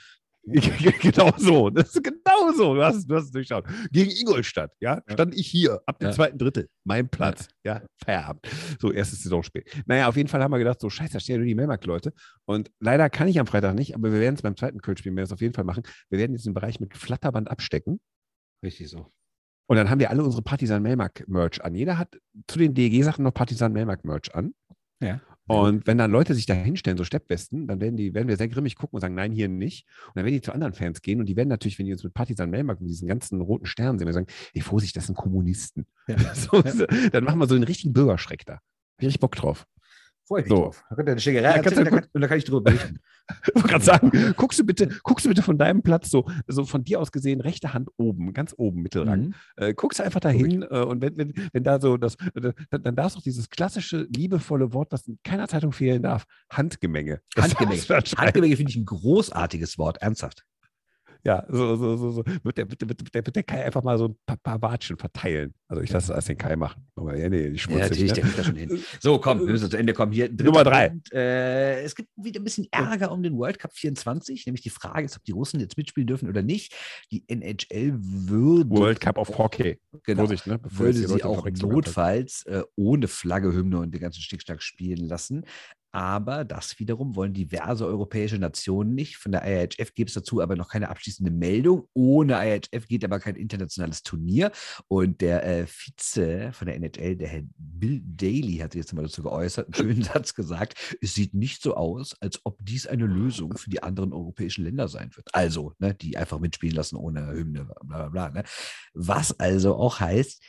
<laughs>
genau so, das ist genau so, du hast, du hast es durchschaut. Gegen Ingolstadt, ja, stand ich hier, ab dem
Ja.
zweiten Drittel, mein Platz, ja, Feierabend. So, erstes Saisonspiel. Naja, auf jeden Fall haben wir gedacht, so scheiße, da stehen ja nur die Melmark-Leute. Und leider kann ich am Freitag nicht, aber wir werden es beim zweiten Köln-Spiel, werden auf jeden Fall machen. Wir werden jetzt den Bereich mit Flatterband abstecken.
Richtig so.
Und dann haben wir alle unsere Partisan Melmark Merch an. Jeder hat zu den DEG-Sachen noch Partisan Melmark Merch an.
Ja.
Und wenn dann Leute sich da hinstellen, so Steppwesten, dann werden, die, werden wir sehr grimmig gucken und sagen, nein, hier nicht. Und dann werden die zu anderen Fans gehen und die werden natürlich, wenn die uns mit Partisan Melmark mit diesen ganzen roten Sternen sehen, wir sagen, ey, Vorsicht, das sind Kommunisten.
Ja. <laughs>
So, dann machen wir so einen richtigen Bürgerschreck da. Hab ich richtig Bock drauf.
Freue ich
So.
mich drauf. Da könnt ihr eine Schickerei
Ja,
erzählen, da kann, und da kann ich drüber berichten.
Ich <laughs> wollte gerade sagen, guckst du bitte, guckst du bitte von deinem Platz so, so von dir aus gesehen, rechte Hand oben, ganz oben, Mittelrang.
Mhm.
Äh, guckst einfach dahin äh, und wenn, wenn, wenn da so das, äh, dann, dann darfst du dieses klassische, liebevolle Wort, was in keiner Zeitung fehlen darf, Handgemenge.
Handgemenge. <laughs> Handgemenge finde ich ein großartiges Wort, ernsthaft.
Ja, so, so, so, so. Wird der, wird, wird, wird der Kai einfach mal so ein paar, paar Watschen verteilen. Also ich lasse das als den Kai machen. Aber ja, nee, die
Ja, natürlich,
ne?
der kriegt das schon hin. So, komm, wir müssen zu Ende kommen. Hier,
Nummer drei.
Punkt. Äh, es gibt wieder ein bisschen Ärger um den World Cup 24. Nämlich die Frage ist, ob die Russen jetzt mitspielen dürfen oder nicht. Die NHL würde,
World Cup of Hockey.
genau,
Vorsicht, ne? Bevor
würde sie auch notfalls äh, ohne Flagge, Hymne und den ganzen Stickstack spielen lassen. Aber das wiederum wollen diverse europäische Nationen nicht. Von der IHF gibt es dazu aber noch keine abschließende Meldung. Ohne IHF geht aber kein internationales Turnier. Und der äh, Vize von der NHL, der Herr Bill Daly, hat sich jetzt mal dazu geäußert, einen schönen <laughs> Satz gesagt. Es sieht nicht so aus, als ob dies eine Lösung für die anderen europäischen Länder sein wird. Also, ne, die einfach mitspielen lassen ohne Hymne, bla bla bla. Ne? Was also auch heißt,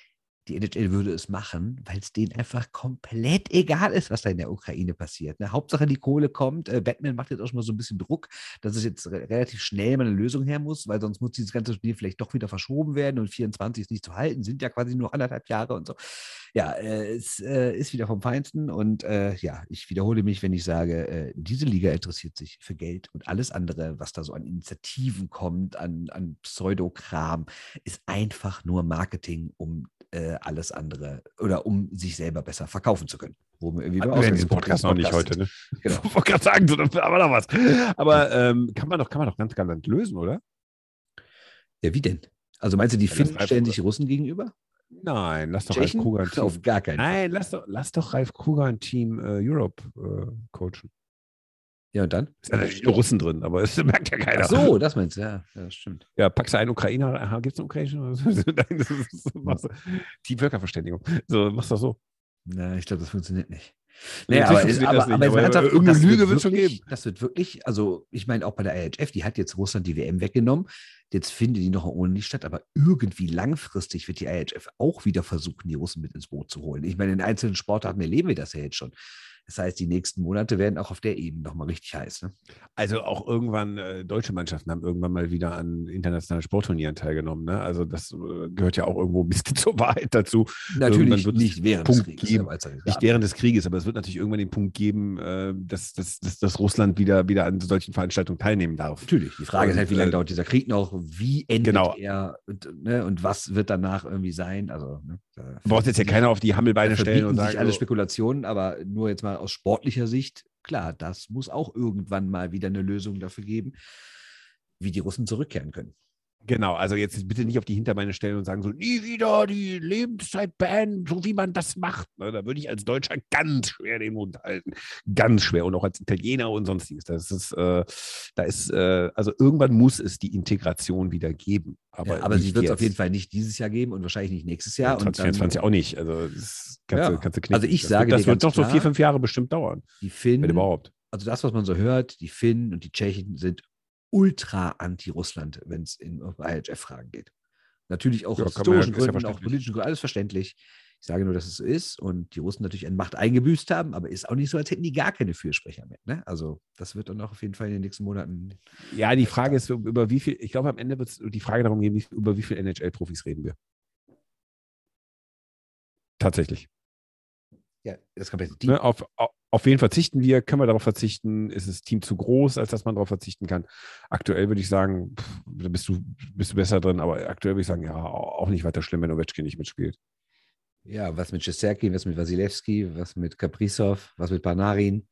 die NHL würde es machen, weil es denen einfach komplett egal ist, was da in der Ukraine passiert. Ne? Hauptsache die Kohle kommt. Äh, Batman macht jetzt auch schon mal so ein bisschen Druck, dass es jetzt re relativ schnell mal eine Lösung her muss, weil sonst muss dieses ganze Spiel vielleicht doch wieder verschoben werden und 24 ist nicht zu halten, sind ja quasi nur anderthalb Jahre und so. Ja, äh, es äh, ist wieder vom Feinsten und äh, ja, ich wiederhole mich, wenn ich sage, äh, diese Liga interessiert sich für Geld und alles andere, was da so an Initiativen kommt, an, an Pseudokram, ist einfach nur Marketing, um äh, alles andere oder um sich selber besser verkaufen zu können. Wo wir irgendwie
Hatten wir in diesem
Ausgangspunkt
Podcast noch nicht
Podcast
heute, ne?
Genau. <laughs>
Ich wollte gerade sagen, so, aber noch was. Aber ähm, kann, man doch, kann man doch ganz galant lösen, oder?
Ja, wie denn? Also meinst du, die
Ja,
Finnen
Ralf-
stellen sich Russen gegenüber?
Nein, lass doch Ralf
Tschechen?
Kruger ein Team.
Auf gar keinen Fall.
Nein, lass doch, lass doch Ralf Kruger ein Team äh, Europe äh, coachen.
Ja, und dann?
Ist ja natürlich nur Russen drin, aber <laughs> das merkt ja keiner.
Ach so, das meinst du, ja, ja das stimmt.
Ja, packst du einen Ukrainer, gibt es einen Ukrainer? <laughs> Die Völkerverständigung. So, machst du das so.
Na, ich glaube, das funktioniert nicht.
Natürlich
aber, ist, aber,
nicht,
aber,
aber
ernsthaft,
irgendeine
das
Lüge
wird
schon geben.
Das wird wirklich, also ich meine auch bei der IHF, die hat jetzt Russland die WM weggenommen. Jetzt findet die noch ohne nicht statt, aber irgendwie langfristig wird die IHF auch wieder versuchen, die Russen mit ins Boot zu holen. Ich meine, in einzelnen Sportarten erleben wir das ja jetzt schon. Das heißt, die nächsten Monate werden auch auf der Ebene nochmal richtig heiß. Ne?
Also auch irgendwann, äh, deutsche Mannschaften haben irgendwann mal wieder an internationalen Sportturnieren teilgenommen. Ne? Also das äh, gehört ja auch irgendwo ein bisschen <laughs> zur Wahrheit dazu.
Natürlich nicht während
Punkt
des Krieges.
geben. Nicht während des Krieges, aber es wird natürlich irgendwann den Punkt geben, äh, dass, dass, dass, dass Russland wieder, wieder an solchen Veranstaltungen teilnehmen darf.
Natürlich. Die Frage ist halt, wie
Und,
lange
äh,
dauert dieser Krieg noch? Wie endet
Genau.
er? Und, ne, und was wird danach irgendwie sein? Also, ne,
brauchst jetzt ja keiner auf die Hammelbeine stellen und
verbieten sich
sagen,
alle Spekulationen, aber nur jetzt mal aus sportlicher Sicht, klar, das muss auch irgendwann mal wieder eine Lösung dafür geben, wie die Russen zurückkehren können.
Genau, also jetzt bitte nicht auf die Hinterbeine stellen und sagen so, nie wieder die Lebenszeit bannen, so wie man das macht. Ne, Da würde ich als Deutscher ganz schwer den Mund halten. Ganz schwer. Und auch als Italiener und sonstiges. Das ist, äh, da ist, äh, also irgendwann muss es die Integration wieder geben. Aber,
Aber, aber sie wird es auf jeden Fall nicht dieses Jahr geben und wahrscheinlich nicht nächstes Jahr.
Ja,
und dann,
2024 auch nicht. Also das kannst,
Ja.
du, kannst du knicken.
Also ich
das
sage
wird, das wird doch so vier, fünf Jahre bestimmt dauern,
die
wenn
Finnen,
überhaupt.
also das, was man so hört, die Finnen und die Tschechen sind ultra anti-Russland, wenn es in IHF-Fragen geht. Natürlich auch
Ja,
aus
kann man ja-
historischen
ist ja
Gründen, auch
verständlich.
politischen Gründen, alles verständlich. Ich sage nur, dass es so ist und die Russen natürlich an Macht eingebüßt haben, aber ist auch nicht so, als hätten die gar keine Fürsprecher mehr. Ne? Also das wird dann auch auf jeden Fall in den nächsten Monaten.
Ja, die Frage ist, über wie viel, ich glaube, am Ende wird es die Frage darum gehen, über wie viele NHL-Profis reden wir. Tatsächlich.
Ja, das komplette Team.
Ne, auf, auf, auf wen verzichten wir? Können wir darauf verzichten? Ist das Team zu groß, als dass man darauf verzichten kann? Aktuell würde ich sagen, pff, da bist du, bist du besser drin, aber aktuell würde ich sagen, ja, auch nicht weiter schlimm, wenn Ovechkin nicht mitspielt.
Ja, was mit Shesterkin, was mit Wasilewski, was mit Kaprizov, was mit Panarin,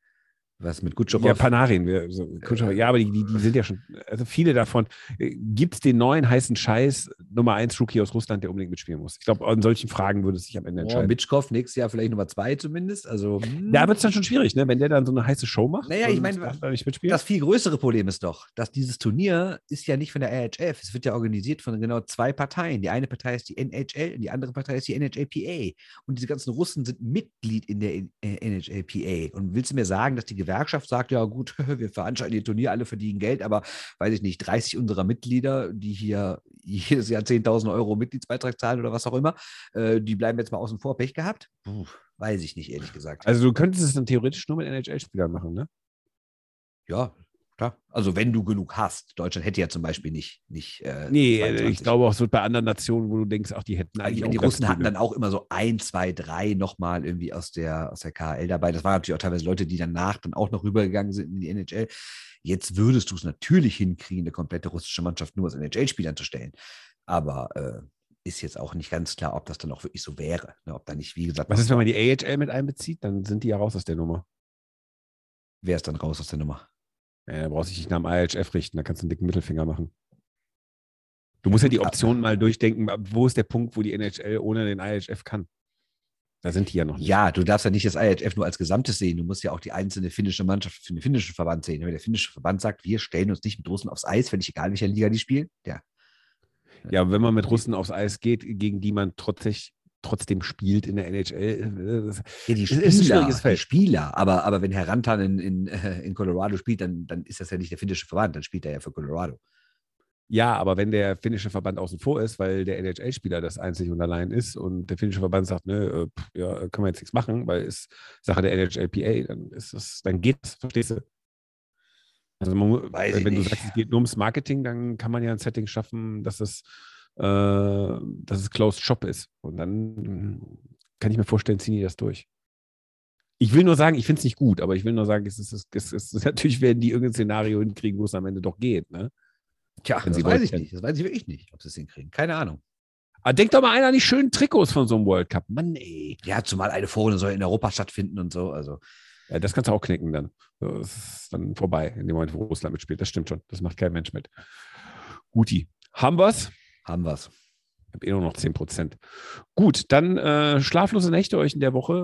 was mit Kutscherow.
Ja, Panarin. Wir, so, Kutscherow, ja, aber die, die, die sind ja schon, also viele davon. Gibt es den neuen heißen Scheiß Nummer 1 Rookie aus Russland, der unbedingt mitspielen muss? Ich glaube, an solchen Fragen würde es sich am Ende entscheiden.
Mitschkow nächstes Jahr vielleicht Nummer zwei zumindest. Also, hm.
Da wird es dann schon schwierig, ne? wenn der dann so eine heiße Show macht.
Naja, ich meine. Das viel größere Problem ist doch, dass dieses Turnier ist ja nicht von der RHF. Es wird ja organisiert von genau zwei Parteien. Die eine Partei ist die NHL und die andere Partei ist die NHLPA. Und diese ganzen Russen sind Mitglied in der äh, NHLPA. Und willst du mir sagen, dass die Gewerkschaft sagt, ja gut, <laughs> wir veranstalten ihr Turnier, alle verdienen Geld, aber weiß ich nicht, 30 unserer Mitglieder, die hier <laughs> jedes Jahr 10.000 Euro Mitgliedsbeitrag zahlen oder was auch immer, äh, die bleiben jetzt mal außen vor. Pech gehabt? Puh, weiß ich nicht, ehrlich gesagt.
Also du könntest es dann theoretisch nur mit NHL-Spielern machen, ne?
ja, Klar. Also wenn du genug hast. Deutschland hätte ja zum Beispiel nicht. nicht äh,
Nee,
22.
ich glaube auch so bei anderen Nationen, wo du denkst, ach, die hätten
Also
eigentlich auch
die Russen hatten dann auch immer so ein, zwei, drei nochmal irgendwie aus der, aus der KHL dabei. Das waren natürlich auch teilweise Leute, die danach dann auch noch rübergegangen sind in die NHL. Jetzt würdest du es natürlich hinkriegen, eine komplette russische Mannschaft nur aus NHL-Spielern zu stellen. Aber äh, ist jetzt auch nicht ganz klar, ob das dann auch wirklich so wäre. Ne? Ob da nicht, wie gesagt,
Was ist, wenn man die AHL mit einbezieht? Dann sind die ja raus aus der Nummer.
wer ist dann raus aus der Nummer?
Ja, da brauchst du dich nicht nach dem IHF richten, da kannst du einen dicken Mittelfinger machen. Du musst ja die Option mal durchdenken, wo ist der Punkt, wo die NHL ohne den IHF kann. Da sind die ja noch nicht.
Ja, du darfst ja nicht das IHF nur als Gesamtes sehen. Du musst ja auch die einzelne finnische Mannschaft für den finnischen Verband sehen. Wenn der finnische Verband sagt, wir stellen uns nicht mit Russen aufs Eis, völlig egal, welcher Liga die spielen, ja.
Ja, wenn man mit Russen aufs Eis geht, gegen die man trotzdem, trotzdem spielt in der NHL, das-
Ja, die
Es ist ein
Spieler,
schwieriges
die
Feld.
Spieler. Aber, aber wenn Herr Rantan in, in, äh, in Colorado spielt, dann, dann ist das ja nicht der finnische Verband, dann spielt er ja für Colorado.
ja, aber wenn der finnische Verband außen vor ist, weil der NHL-Spieler das einzig und allein ist und der finnische Verband sagt, ne, pff, ja, können wir jetzt nichts machen, weil es Sache der NHLPA, dann ist das, dann geht es, verstehst du? Also man, wenn du
nicht.
sagst, es geht nur ums Marketing, dann kann man ja ein Setting schaffen, dass es, äh, dass es Closed Shop ist. Und dann mm, kann ich mir vorstellen, ziehen die das durch. Ich will nur sagen, ich finde es nicht gut, aber ich will nur sagen, es ist, es ist, es ist, <laughs> natürlich werden die irgendein Szenario hinkriegen, wo es am Ende doch geht. Ne?
Tja,
Wenn
das weiß ich nicht. Das weiß ich wirklich nicht, ob sie es hinkriegen. Keine Ahnung.
Aber denk doch mal einer an die schönen Trikots von so einem World Cup. Mann, ey.
Ja, zumal eine Vorrunde soll in Europa stattfinden und so. Also,
Ja, das kannst du auch knicken dann. Das ist dann vorbei, in dem Moment, wo Russland mitspielt. Das stimmt schon. Das macht kein Mensch mit. Guti. Haben wir's?
Haben wir es.
Ich habe eh nur noch 10 Prozent. Gut, dann äh, schlaflose Nächte euch in der Woche,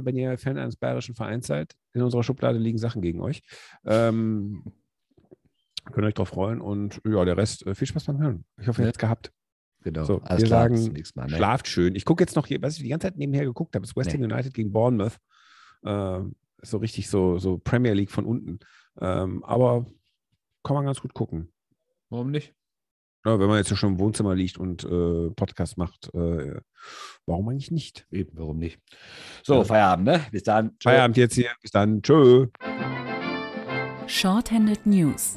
äh, wenn ihr Fan eines bayerischen Vereins seid. In unserer Schublade liegen Sachen gegen euch. Ähm, könnt euch drauf freuen und ja, der Rest, äh, viel Spaß beim Hören. Ich hoffe, ihr
Ja.
habt's gehabt.
Genau.
So,
Alles
wir
klar,
sagen,
Mal. Ne?
Schlaft schön. Ich gucke jetzt noch hier, was ich die ganze Zeit nebenher geguckt habe, ist West Ham United gegen Bournemouth. Ähm, so richtig so, so Premier League von unten. Ähm, aber kann man ganz gut gucken.
Warum nicht?
Ja, wenn man jetzt schon im Wohnzimmer liegt und äh, Podcast macht, äh, warum eigentlich nicht?
Eben, warum nicht? So,
Ja.
Feierabend, ne? Bis dann. Ciao.
Feierabend jetzt hier. Bis dann. Tschö.
Shorthanded News.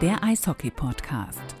Der Eishockey-Podcast.